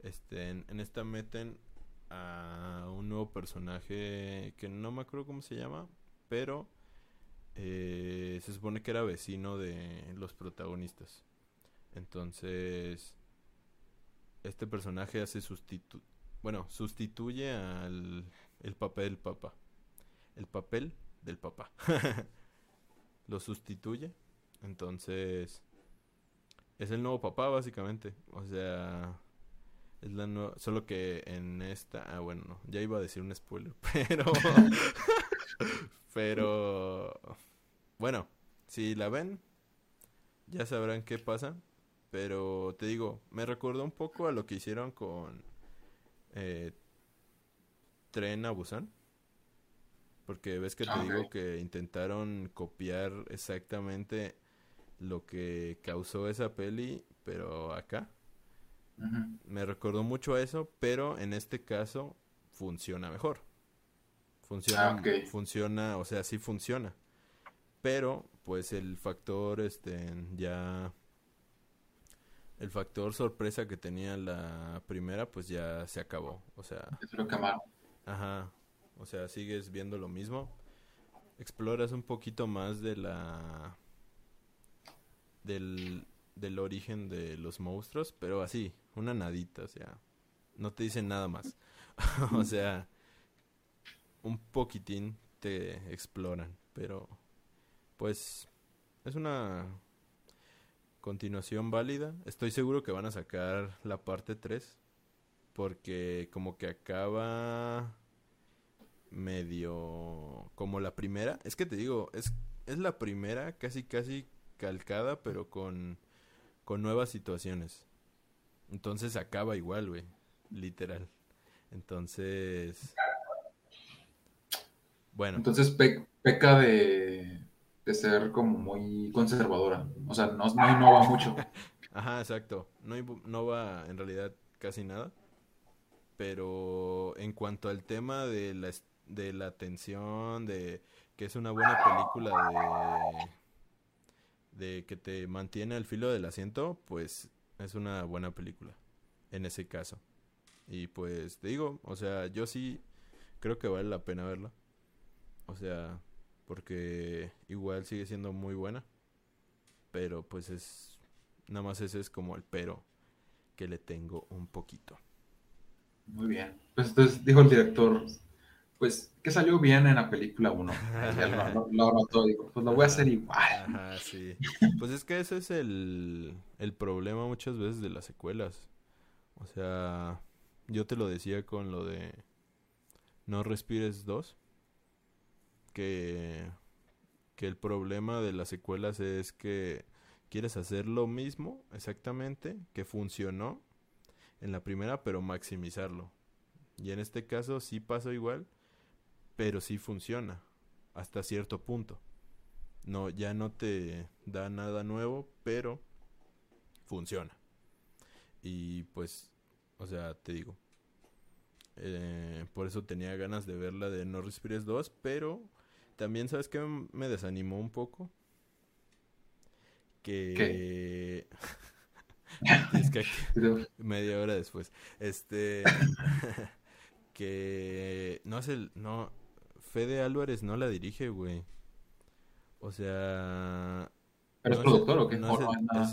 Este, en, esta meten a un nuevo personaje que no me acuerdo cómo se llama, pero eh, se supone que era vecino de los protagonistas. Entonces, este personaje hace sustitu bueno, sustituye al el papel del papá. El papel del papá. Lo sustituye. Entonces, es el nuevo papá básicamente. O sea, es la nueva, solo que en esta, ah bueno, no, ya iba a decir un spoiler, pero pero bueno, si la ven ya sabrán qué pasa, pero te digo, me recordó un poco a lo que hicieron con eh, Tren a Busan. Porque ves que te ah, digo que intentaron copiar exactamente lo que causó esa peli, pero acá me recordó mucho a eso, pero en este caso funciona mejor. Funciona, ah, funciona, o sea, sí funciona. Pero, pues el factor, este, ya... El factor sorpresa que tenía la primera, pues ya se acabó. O sea... Ajá. O sea, sigues viendo lo mismo. Exploras un poquito más de la... Del, del origen de los monstruos, pero así, una nadita, o sea, no te dicen nada más. o sea, un poquitín te exploran, pero pues es una continuación válida. Estoy seguro que van a sacar la parte 3 porque como que acaba medio como la primera. Es que te digo, es es la primera casi casi calcada, pero con con nuevas situaciones. Entonces acaba igual, güey. Literal. Entonces. Bueno. Entonces peca de, de ser como muy conservadora. O sea, no, no innova mucho. Ajá, exacto. No innova en realidad casi nada. Pero en cuanto al tema de la, de la tensión, de que es una buena película de, de que te mantiene al filo del asiento, pues es una buena película en ese caso. Y pues te digo, o sea, yo sí creo que vale la pena verla. O sea, porque igual sigue siendo muy buena. Pero pues es, nada más ese es como el pero que le tengo un poquito. Muy bien. Pues entonces dijo el director, pues que salió bien en la película 1. lo, lo, digo, pues lo voy a hacer igual. Ajá, sí. Pues es que ese es el, el problema muchas veces de las secuelas. O sea, yo te lo decía con lo de No Respires 2, que, que el problema de las secuelas es que quieres hacer lo mismo exactamente que funcionó en la primera, pero maximizarlo. Y en este caso sí pasa igual, pero sí funciona hasta cierto punto. No, ya no te da nada nuevo, pero funciona. Y pues, o sea, te digo, eh, por eso tenía ganas de verla de No Respires 2, pero también sabes que me desanimó un poco. Que... es que media hora después. Este... que no es el... No, Fede Álvarez no la dirige, güey. O sea... ¿Pero es productor o qué?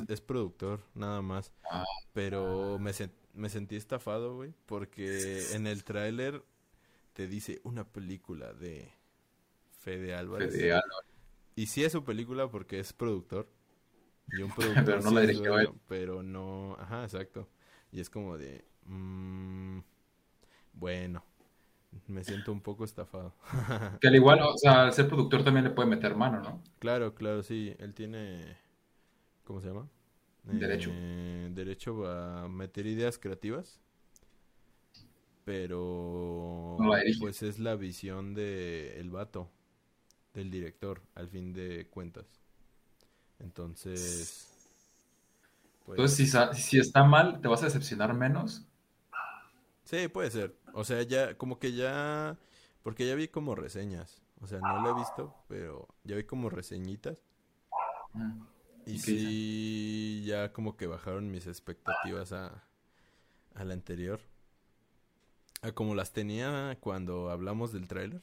es, productor, nada más. Ah. Pero me, me sentí estafado, güey. Porque en el tráiler te dice una película de Fede Álvarez. Fede Álvarez. Y sí es su película porque es productor. Y un productor pero no la dirigió él. Pero no... Ajá, exacto. Y es como de... Mmm, bueno, me siento un poco estafado. Que al igual, o sea, ser productor también le puede meter mano, ¿no? Claro, claro, sí. Él tiene, ¿cómo se llama? Derecho. Eh, derecho a meter ideas creativas. Pero No pues es la visión de el vato, del director, al fin de cuentas. Entonces, pues Entonces, si, si está mal, ¿te vas a decepcionar menos? sí, puede ser. O sea, ya como que ya porque ya vi como reseñas. O sea, no lo he visto, pero ya vi como reseñitas Mm. y sí ya como que bajaron mis expectativas a a la anterior. A como las tenía cuando hablamos del tráiler.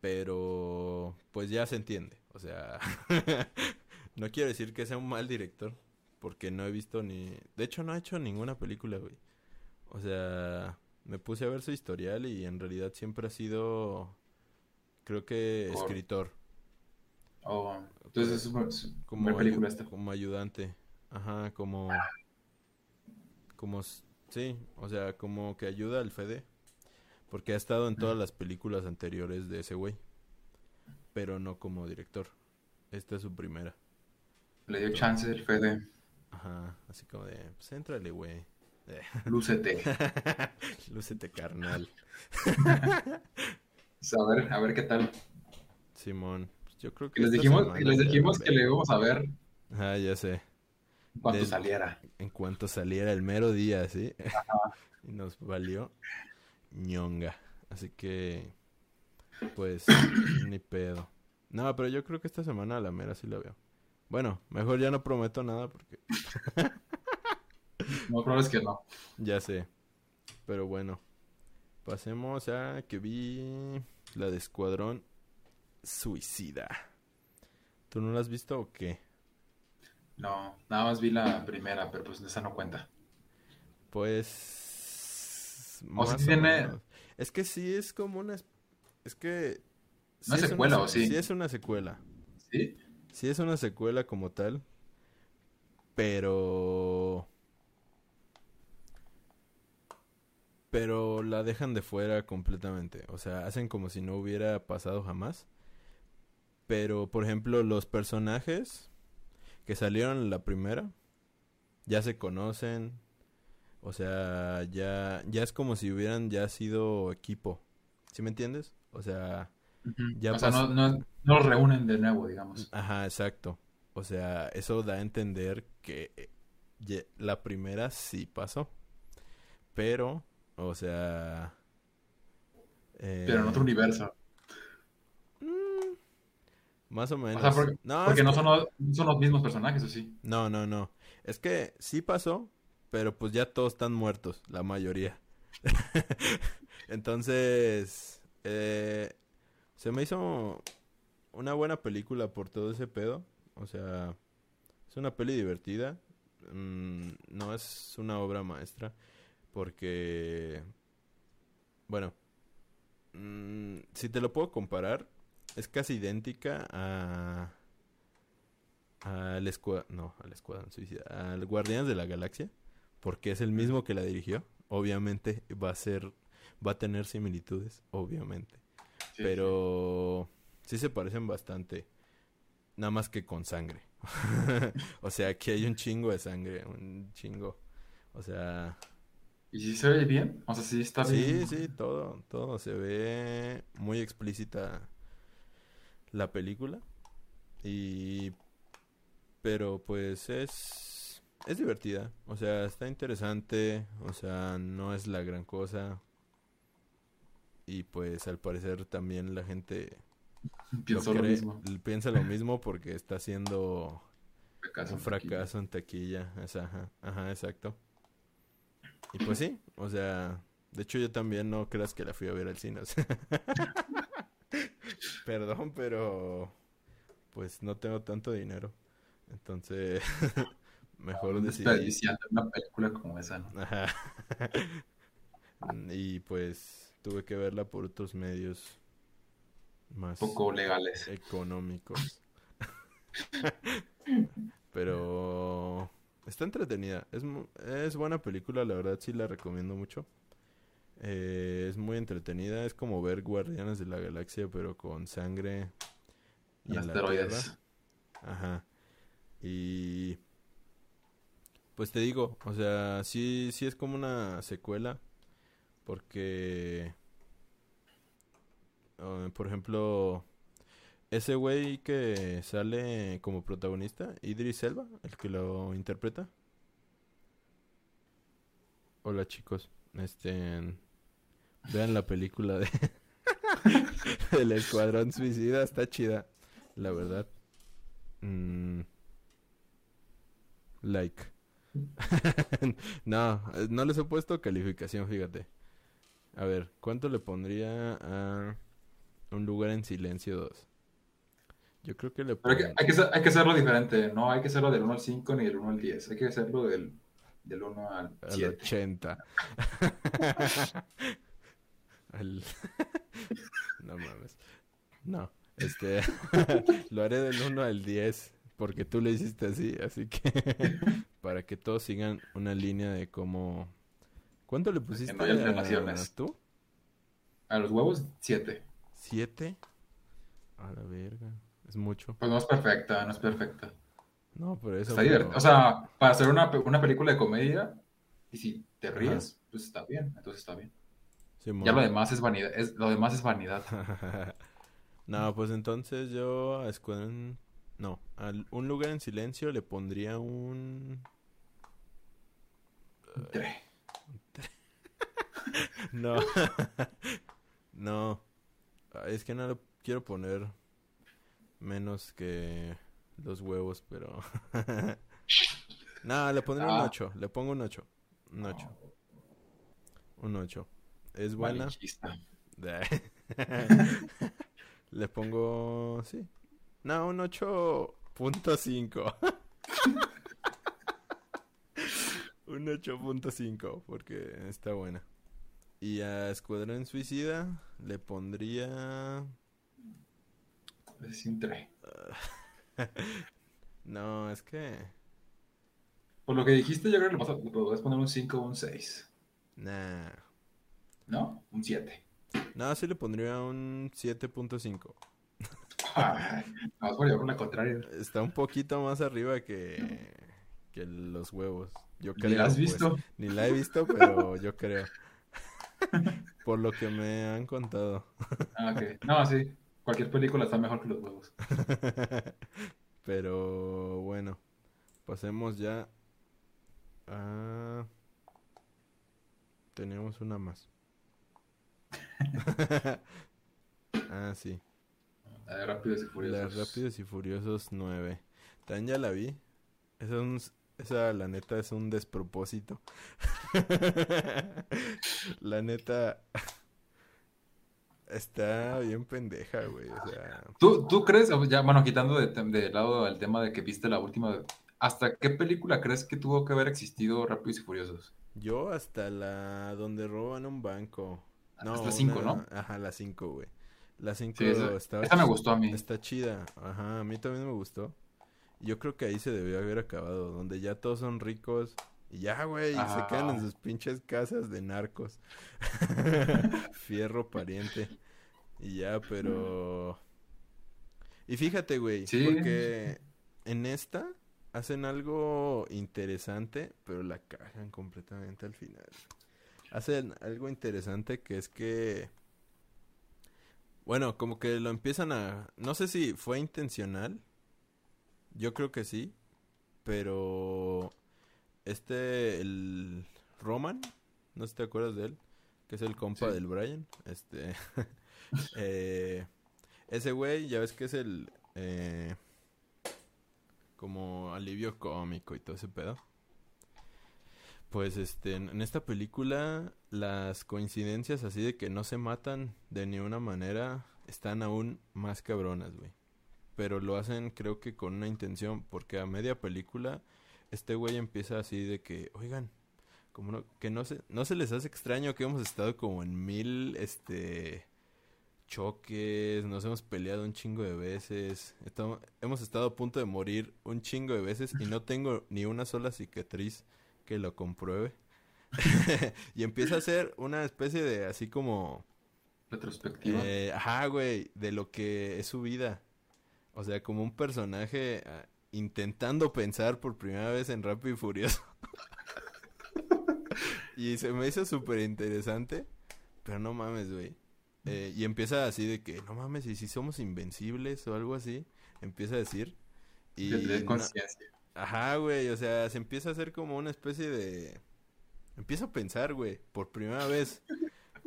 Pero pues ya se entiende. O sea, no quiero decir que sea un mal director. Porque no he visto ni... De hecho, no ha hecho ninguna película, güey. O sea, me puse a ver su historial y en realidad siempre ha sido... Creo que Por- escritor. Oh, entonces es Como, película esta. como ayudante. Ajá, como... Como... Sí, o sea, como que ayuda al Fede. Porque ha estado en todas las películas anteriores de ese güey. Pero no como director. Esta es su primera. Le dio chance el Fede. Ajá, así como de... Pues éntrale, güey. Lúcete. Lúcete, carnal. Pues, a ver, a ver qué tal. Simón. Pues yo creo Y que les dijimos, y les dijimos que le íbamos a ver Ah, ya sé. cuando Del- saliera. En cuanto saliera el mero día, ¿sí? y nos valió ñonga. Así que, pues, ni pedo. No, pero yo creo que esta semana a la mera sí la veo. Bueno, mejor ya no prometo nada porque No, probable es que no. ya sé. Pero bueno, pasemos a que vi la de Escuadrón Suicida. ¿Tú no la has visto o qué? No, nada más vi la primera, pero pues esa no cuenta. Pues. O sea, tiene-. Es que sí es como una. es- que. ¿Una sí es secuela se- o sí? Sí es una secuela. ¿Sí? Sí es una secuela como tal. Pero. Pero la dejan de fuera completamente. O sea, hacen como si no hubiera pasado jamás. Pero, por ejemplo, los personajes que salieron en la primera ya se conocen. O sea, ya, ya es como si hubieran ya sido equipo. ¿Sí me entiendes? O sea, Ya o sea, no, no, no los reúnen de nuevo, digamos. Ajá, exacto. O sea, eso da a entender que eh, la primera sí pasó. Pero, o sea... eh, Pero en otro universo. mm, más o menos. O sea, porque, no, porque no son, los, no son los mismos personajes, ¿o sí? no, no, no. Es que sí pasó, pero pues ya todos están muertos, la mayoría. Entonces, eh, se me hizo una buena película por todo ese pedo. O sea, es una peli divertida. Mm, no es una obra maestra. Porque, bueno, mm, si te lo puedo comparar, es casi idéntica a al escuadrón, no, al escuadrón suicida, al Guardianes de la Galaxia, porque es el mismo que la dirigió. Obviamente va a ser, va a tener similitudes, obviamente. Sí, Pero sí se parecen bastante. Nada más que con sangre. o sea, aquí hay un chingo de sangre, un chingo. O sea, ¿Y si se ve bien? O sea, sí está sí, bien. sí, todo, todo. Se ve muy explícita la película. Y... Pero pues es... Es divertida. O sea, está interesante. O sea, no es la gran cosa. Y pues al parecer también la gente Pienso lo mismo. piensa lo mismo porque está siendo Fracaso un en taquilla. fracaso en taquilla. Ajá, ajá, exacto. Y pues sí, o sea, de hecho yo también no creas que la fui a ver al cine. o sea. Perdón, pero pues no tengo tanto dinero. Entonces, mejor Un decidí. una película como esa, ¿no? Ajá. Y pues tuve que verla por otros medios más Poco legales. económicos. Pero está entretenida. Es, es buena película, la verdad sí la recomiendo mucho. Eh, es muy entretenida. Es como ver Guardianes de la Galaxia, pero con sangre y, asteroides. Ajá. Y pues te digo, o sea, sí, sí es como una secuela. Porque, uh, por ejemplo, ese güey que sale como protagonista, Idris Elba, el que lo interpreta. Hola chicos, este, vean la película de El Escuadrón Suicida, está chida, la verdad. Mm. Like. no, no les he puesto calificación, fíjate. A ver, ¿cuánto le pondría a Un lugar en silencio 2? Yo creo que le Pero hay, que, hay, que, hacerlo diferente, no hay que hacerlo del 1 al 5 ni del 1 al 10, hay que hacerlo del, del 1 al 7. Al 80. no mames. No, este lo haré del 1 al 10 porque tú lo hiciste así, así que para que todos sigan una línea de cómo ¿Cuánto le pusiste no a, tú? A los huevos, 7. ¿7? A la verga. Es mucho. Pues no es perfecta, no es perfecta. No, pero eso. Está divertido. O sea, para hacer una, una, película de comedia, y si te ríes, pues está bien. Entonces está bien. ya lo demás es vanidad. Es, lo demás es vanidad. no, pues entonces yo a Escuadrón. No, a un lugar en silencio le pondría un. Tres. no. no. Es que no le quiero poner menos que los huevos, pero... no, le pondré un 8. Ah. Le pongo un 8. Un 8. Un 8. Es buena. le pongo... Sí. No, un 8.5. un 8.5 porque está buena. Y a Escuadrón Suicida le pondría... Es un 3. no, es que... Por lo que dijiste, yo creo que le podrías poner un 5 o un 6. Nah. ¿No? Un 7. No, sí le pondría un 7.5. Vamos por con la contraria. Está un poquito más arriba que, que los huevos. Yo creo, Ni la has pues. visto. Ni la he visto, pero yo creo. Por lo que me han contado. Ah, ok. No, sí. Cualquier película está mejor que los huevos. Pero bueno, pasemos ya a... Tenemos una más. ah, sí. La de Rápidos y Furiosos. La de Rápidos y Furiosos 9. También ya la vi. Es un, esa, la neta, es un despropósito. la neta. Está bien pendeja, güey. O sea. ¿Tú, ¿Tú crees, ya, bueno, quitando de, de, lado el tema de que viste la última, ¿hasta qué película crees que tuvo que haber existido Rápidos y Furiosos? Yo hasta la donde roban un banco. No, hasta la 5, ¿no? Ajá, la 5, güey. La 5 sí, esa, me gustó a mí. Está chida. Ajá, a mí también me gustó. Yo creo que ahí se debió haber acabado, donde ya todos son ricos. Y ya, güey, se quedan en sus pinches casas de narcos. Fierro pariente. Y ya, pero... Y fíjate, güey, porque en esta hacen algo interesante, pero la cagan completamente al final. Hacen algo interesante que es que... Bueno, como que lo empiezan a... No sé si fue intencional yo creo que sí, pero este, el Roman, no sé si te acuerdas de él, que es el compa del Brian, este, eh, ese güey, ya ves que es el, eh, como alivio cómico y todo ese pedo. Pues este, en esta película las coincidencias así de que no se matan de ninguna manera están aún más cabronas, güey pero lo hacen creo que con una intención, porque a media película este güey empieza así de que, oigan, como no, que no se, no se les hace extraño que hemos estado como en mil, este, choques, nos hemos peleado un chingo de veces, estamos, hemos estado a punto de morir un chingo de veces y no tengo ni una sola cicatriz que lo compruebe. y empieza a hacer una especie de así como... Retrospectiva. Eh, ajá, güey, de lo que es su vida. O sea, como un personaje ah, intentando pensar por primera vez en Rápido y Furioso. y se me hizo súper interesante. Pero no mames, güey. Eh, y empieza así de que, no mames, y si somos invencibles o algo así. Empieza a decir. Y no- conciencia. Ajá, güey, o sea, se empieza a hacer como una especie de... Empieza a pensar, güey, por primera vez.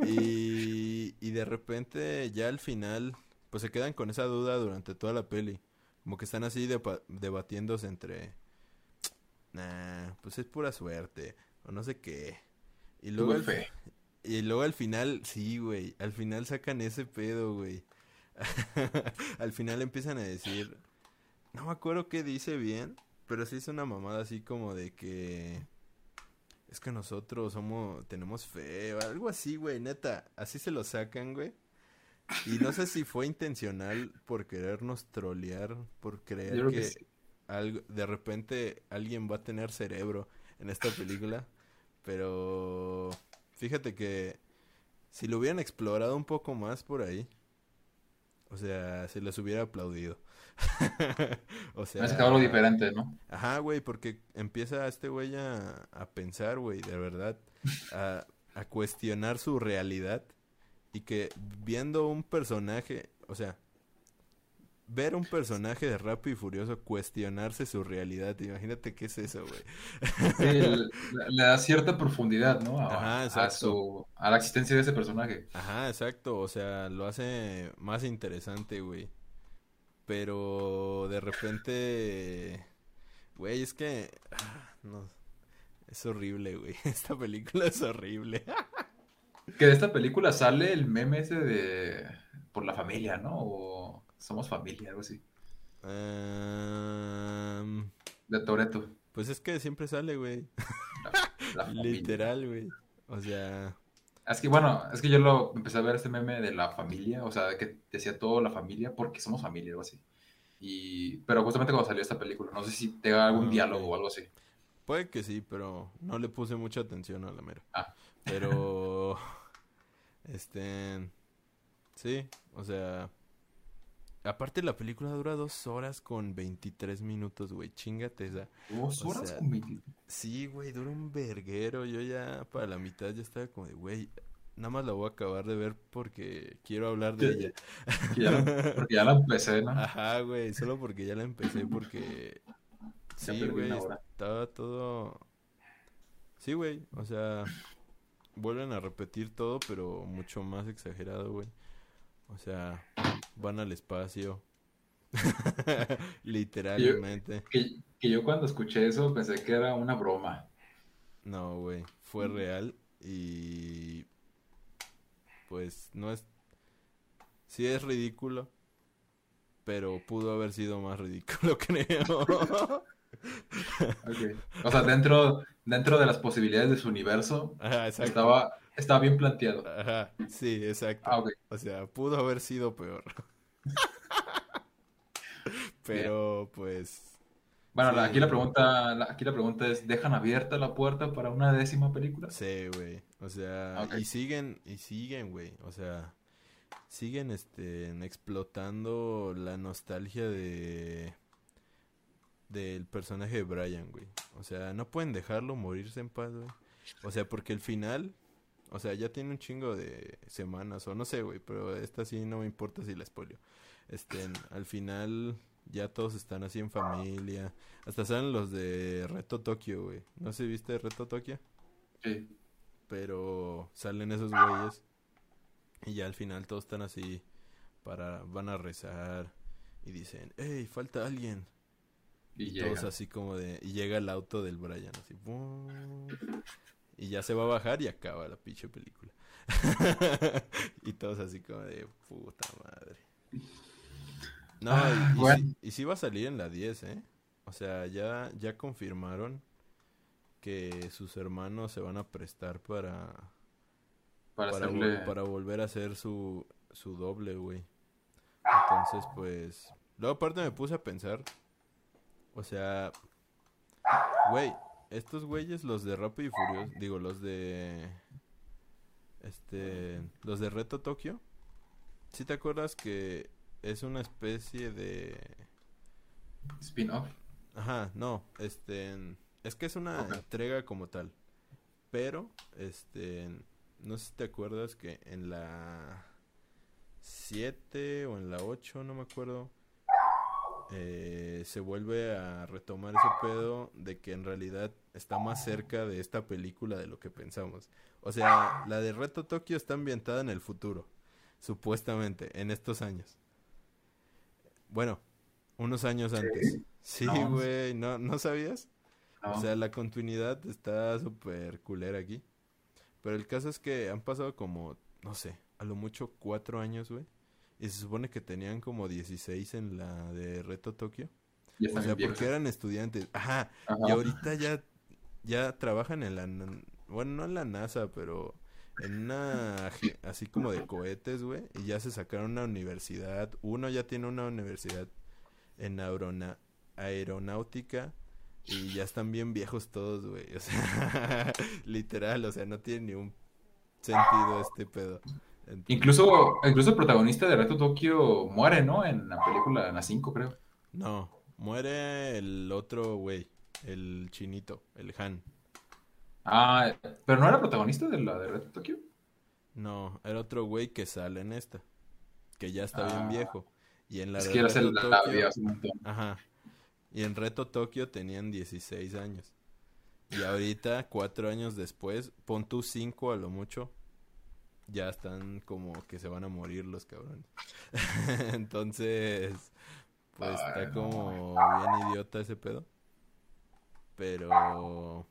Y, y de repente ya al final, pues se quedan con esa duda durante toda la peli. Como que están así debatiéndose entre... Nah, pues es pura suerte, o no sé qué. Y luego, al, fe. y luego al final, sí, güey, al final sacan ese pedo, güey. al final empiezan a decir... No me acuerdo qué dice bien, pero sí es una mamada así como de que es que nosotros somos tenemos fe o algo así, güey, neta, así se lo sacan, güey. Y no sé si fue intencional por querernos trolear, por creer que, que sí. algo, de repente alguien va a tener cerebro en esta película, pero fíjate que si lo hubieran explorado un poco más por ahí, o sea, se les hubiera aplaudido. o sea, sacado algo diferente, ¿no? Ajá, güey, porque empieza este güey a, a pensar, güey, de verdad, a, a cuestionar su realidad y que viendo un personaje, o sea, ver un personaje de Rápido y Furioso cuestionarse su realidad, imagínate qué es eso, güey. Le, da cierta profundidad, ¿no? A, Ajá, a su, a la existencia de ese personaje. Ajá, exacto, o sea, lo hace más interesante, güey. Pero de repente, güey, es que, ah, no, es horrible, güey. Esta película es horrible. Que de esta película sale el meme ese de por la familia, ¿no? O somos familia, algo así. Ehm, De Toreto. pues es que siempre sale, güey. La. Literal, güey. O sea, Es que bueno, es que yo lo empecé a ver este meme de la familia, o sea, que decía todo la familia porque somos familia, algo así. Y, pero justamente cuando salió esta película, no sé si tenga algún Ah, diálogo o algo así. puede que sí, pero no le puse mucha atención a la mera. Ah. Pero, este, sí, o sea, aparte la película dura dos horas con 23 minutos, güey, chingate esa. Dos O horas sea, con 20. Sí, güey, dura un verguero. Yo ya para la mitad ya estaba como de, güey, nada más la voy a acabar de ver porque quiero hablar de ella. Que ya la- porque ya la empecé, ¿no? Ajá, güey, solo porque ya la empecé porque... Sí, güey, estaba todo... Sí, güey, o sea, vuelven a repetir todo, pero mucho más exagerado, güey. O sea, van al espacio. Literalmente. Que, que yo cuando escuché eso pensé que era una broma. No, güey, fue real y pues no es sí es ridículo, pero pudo haber sido más ridículo, creo. O sea, dentro, dentro de las posibilidades de su universo, Ajá, estaba, estaba bien planteado. Ajá, sí, exacto. Ah. O sea, pudo haber sido peor. Pero pues Bueno, Sí. aquí la pregunta, la- aquí la pregunta es, ¿dejan abierta la puerta para una décima película? Sí, güey. O sea, Ok. y siguen, y siguen, güey. O sea, siguen este explotando la nostalgia de del personaje de Brian, güey. O sea, no pueden dejarlo morirse en paz, güey. O sea, porque el final, o sea, ya tiene un chingo de semanas, o no sé, güey, pero esta sí no me importa si la spoileo. Este, al final ya todos están así en familia. Hasta salen los de Reto Tokio, güey. No sé si viste Reto Tokio Sí. pero salen esos güeyes y ya al final todos están así para van a rezar y dicen, "Hey, falta alguien." Y Y todos así como de y llega el auto del Brian así, ¡bum! y ya se va a bajar y acaba la pinche película. y todos así como de puta madre. No, y, Ah, y bueno. sí, y sí va a salir en la 10, ¿eh? O sea, ya ya confirmaron que sus hermanos se van a prestar para Para, para, hacerle... vol- para volver a hacer su, su doble, güey. Entonces, pues... Luego aparte me puse a pensar, o sea, güey, estos güeyes, los de Rápido y Furioso, digo, los de... Este... Los de Reto Tokio. ¿Sí te acuerdas que es una especie de... Spin-off. Ajá, no, este... Es que es una entrega como tal. Pero, este... No sé si te acuerdas que en la 7 o en la 8, no me acuerdo, eh, se vuelve a retomar ese pedo de que en realidad está más cerca de esta película de lo que pensamos. O sea, la de Reto Tokio está ambientada en el futuro, supuestamente, en estos años. Bueno, unos años antes. Sí, No. güey, ¿no, ¿no sabías? No. O sea, la continuidad está súper culera aquí. Pero el caso es que han pasado como, no sé, a lo mucho cuatro años, güey. Y se supone que tenían como 16 en la de Reto Tokio. ya O sea, porque eran estudiantes. Ajá. Ajá. Y ahorita ya, ya trabajan en la... Bueno, no en la NASA, pero en una... Así como de cohetes, güey. Y ya se sacaron una universidad. Uno ya tiene una universidad en aerona- aeronáutica. Y ya están bien viejos todos, güey. O sea, literal, o sea, no tiene ni un sentido este pedo. Entonces- Incluso, incluso el protagonista de Reto Tokio muere, ¿no? En la película, en la 5, creo. No, muere el otro güey, el chinito, el Han. Ah, pero no era protagonista de la de Reto Tokio. No, era otro güey que sale en esta, que ya está bien Ah. viejo. Y en la Es de que era el Reto la Tokio- vi hace un montón. Ajá. Y en Reto Tokio tenían 16 años. Y ahorita, cuatro años después, pon tú cinco a lo mucho, ya están como que se van a morir los cabrones. Entonces, pues está como bien idiota ese pedo. Pero...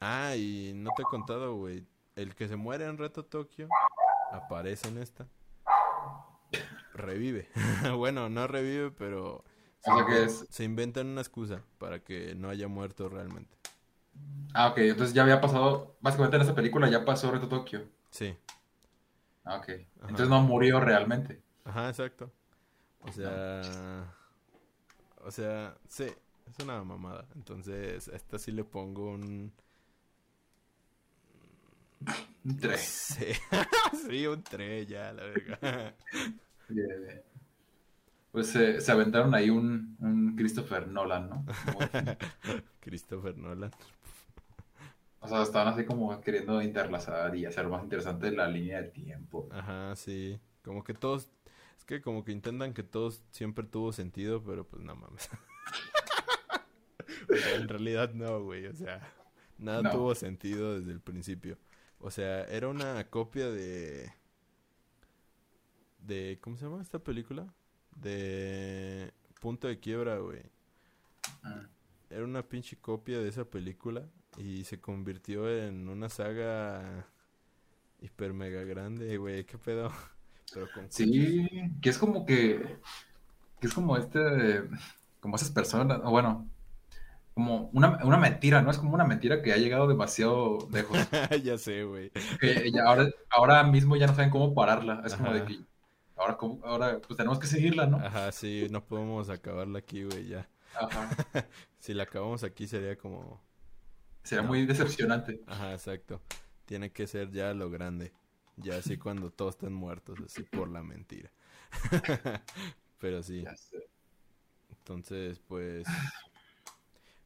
Ah, y no te he contado, güey. El que se muere en Reto Tokio aparece en esta. Revive. bueno, no revive, pero... Se, O sea que inven- es- se inventan una excusa para que no haya muerto realmente. Ah, ok, entonces ya había pasado, básicamente en esa película ya pasó Reto Tokio. Sí. Ah, ok. Entonces no murió realmente. Ajá, exacto. O sea... O sea, sí, es una mamada. Entonces, a esta sí le pongo un... Un tres. Sí, sí un 3 ya, la verga. Bien, bien. Pues se- se aventaron ahí un, un Christopher Nolan, ¿no? Christopher Nolan. O sea, estaban así como queriendo interlazar y hacer más interesante la línea de tiempo. Ajá, sí. Como que todos... Es que como que intentan que todos siempre tuvo sentido, pero pues no mames. O sea, en realidad no, güey. O sea, nada No. tuvo sentido desde el principio. O sea, era una copia de... De... ¿Cómo se llama esta película? De... Punto de quiebra, güey. Mm. Era una pinche copia de esa película y se convirtió en una saga hiper mega grande, güey. ¿Qué pedo? Pero con Sí, que es como que, que es como este, como esas personas, o bueno, como una, una mentira, ¿no? Es como una mentira que ha llegado demasiado lejos. ya sé, güey. Que ya ahora, ahora mismo ya no saben cómo pararla. Es como de que ahora, ahora pues tenemos que seguirla, ¿no? Ajá, sí, no podemos acabarla aquí, güey, ya. Ajá. Si la acabamos aquí sería como... No. muy decepcionante. Ajá, exacto. Tiene que ser ya lo grande. Ya así cuando todos estén muertos, así por la mentira. Pero sí, entonces pues...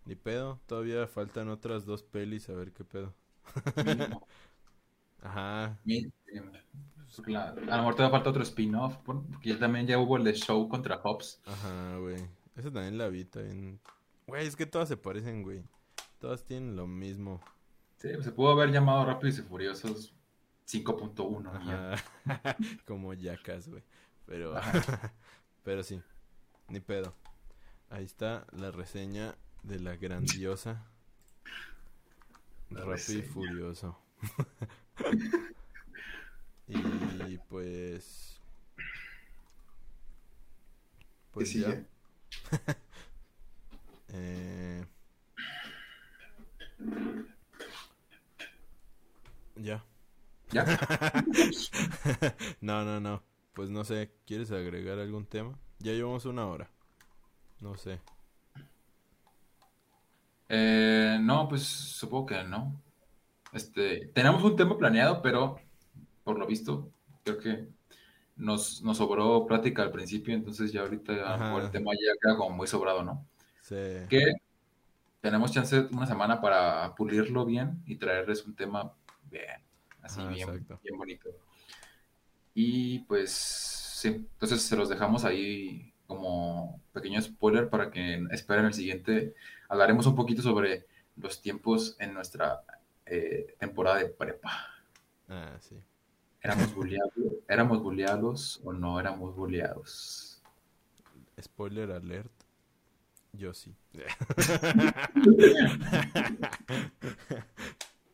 Ni pedo, todavía faltan otras dos pelis a ver qué pedo. Ajá. Porque la- a lo mejor todavía falta otro spin-off, por- porque ya también ya hubo el de Show contra Hobbs. ajá, güey. Esa también la vi, también. Güey, es que todas se parecen, güey. Todas tienen lo mismo. Sí, pues se pudo haber llamado Rápidos y Furiosos 5.1. y ya. Ajá. Como yacas, güey. Pero, pero sí, ni pedo. Ahí está la reseña de la grandiosa La Rápido y. Furioso. y pues... Pues ¿Qué ya. sigue? Eh, ya. ¿Ya? no, no, no. Pues no sé, ¿quieres agregar algún tema? Ya llevamos una hora. No sé. Eh, no, pues supongo que no. Este, tenemos un tema planeado, pero por lo visto, creo que nos, nos sobró plática al principio, entonces ya ahorita a lo mejor el tema ya queda como muy sobrado, ¿no? Sí. Que tenemos chance una semana para pulirlo bien y traerles un tema bien, así Ajá, bien, bien bonito. Y pues sí, entonces se los dejamos ahí como pequeño spoiler para que esperen el siguiente. Hablaremos un poquito sobre los tiempos en nuestra eh, temporada de prepa. Ah, sí. ¿Éramos bulleados, ¿Éramos bulleados o no éramos bulleados? Spoiler alert. Yo sí.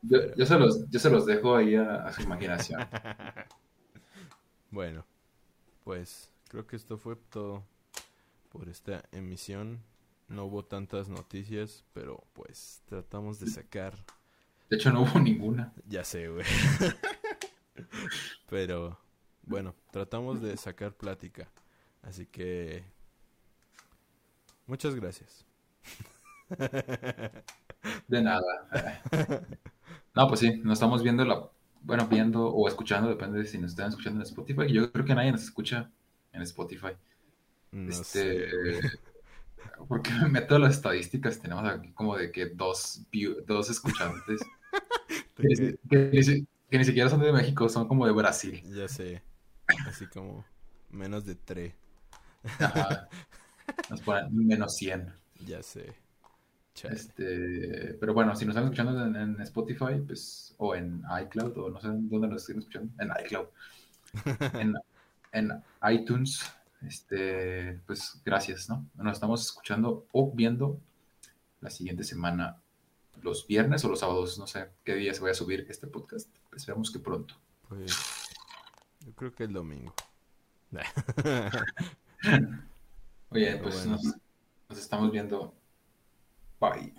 Yo, yo se, los, yo se los dejo ahí a, a su imaginación. Bueno, pues creo que esto fue todo por esta emisión. No hubo tantas noticias, pero pues tratamos de sacar. De hecho, no hubo ninguna. Ya sé, güey. Pero bueno, tratamos de sacar plática. Así que... Muchas gracias. De nada. No, pues sí, nos estamos viendo la, bueno, viendo o escuchando, depende de si nos están escuchando en Spotify. Yo creo que nadie nos escucha en Spotify. No Este, sé, porque me meto las estadísticas, tenemos aquí como de que dos, view- dos escuchantes que ni siquiera son de México, son como de Brasil. Ya sé. Así como menos de tres. Ajá. Nos ponen menos 100. Ya sé. Chale. Este, pero bueno, si nos están escuchando en, en Spotify, pues, o en iCloud, o no sé dónde nos estén escuchando, en iCloud, en, en iTunes, este, pues gracias, ¿no? Nos estamos escuchando o viendo la siguiente semana, los viernes o los sábados, no sé qué día se vaya a subir este podcast. Esperamos que pronto. Pues yo creo que el domingo. Oye, Pero pues bueno. nos, nos estamos viendo. Bye.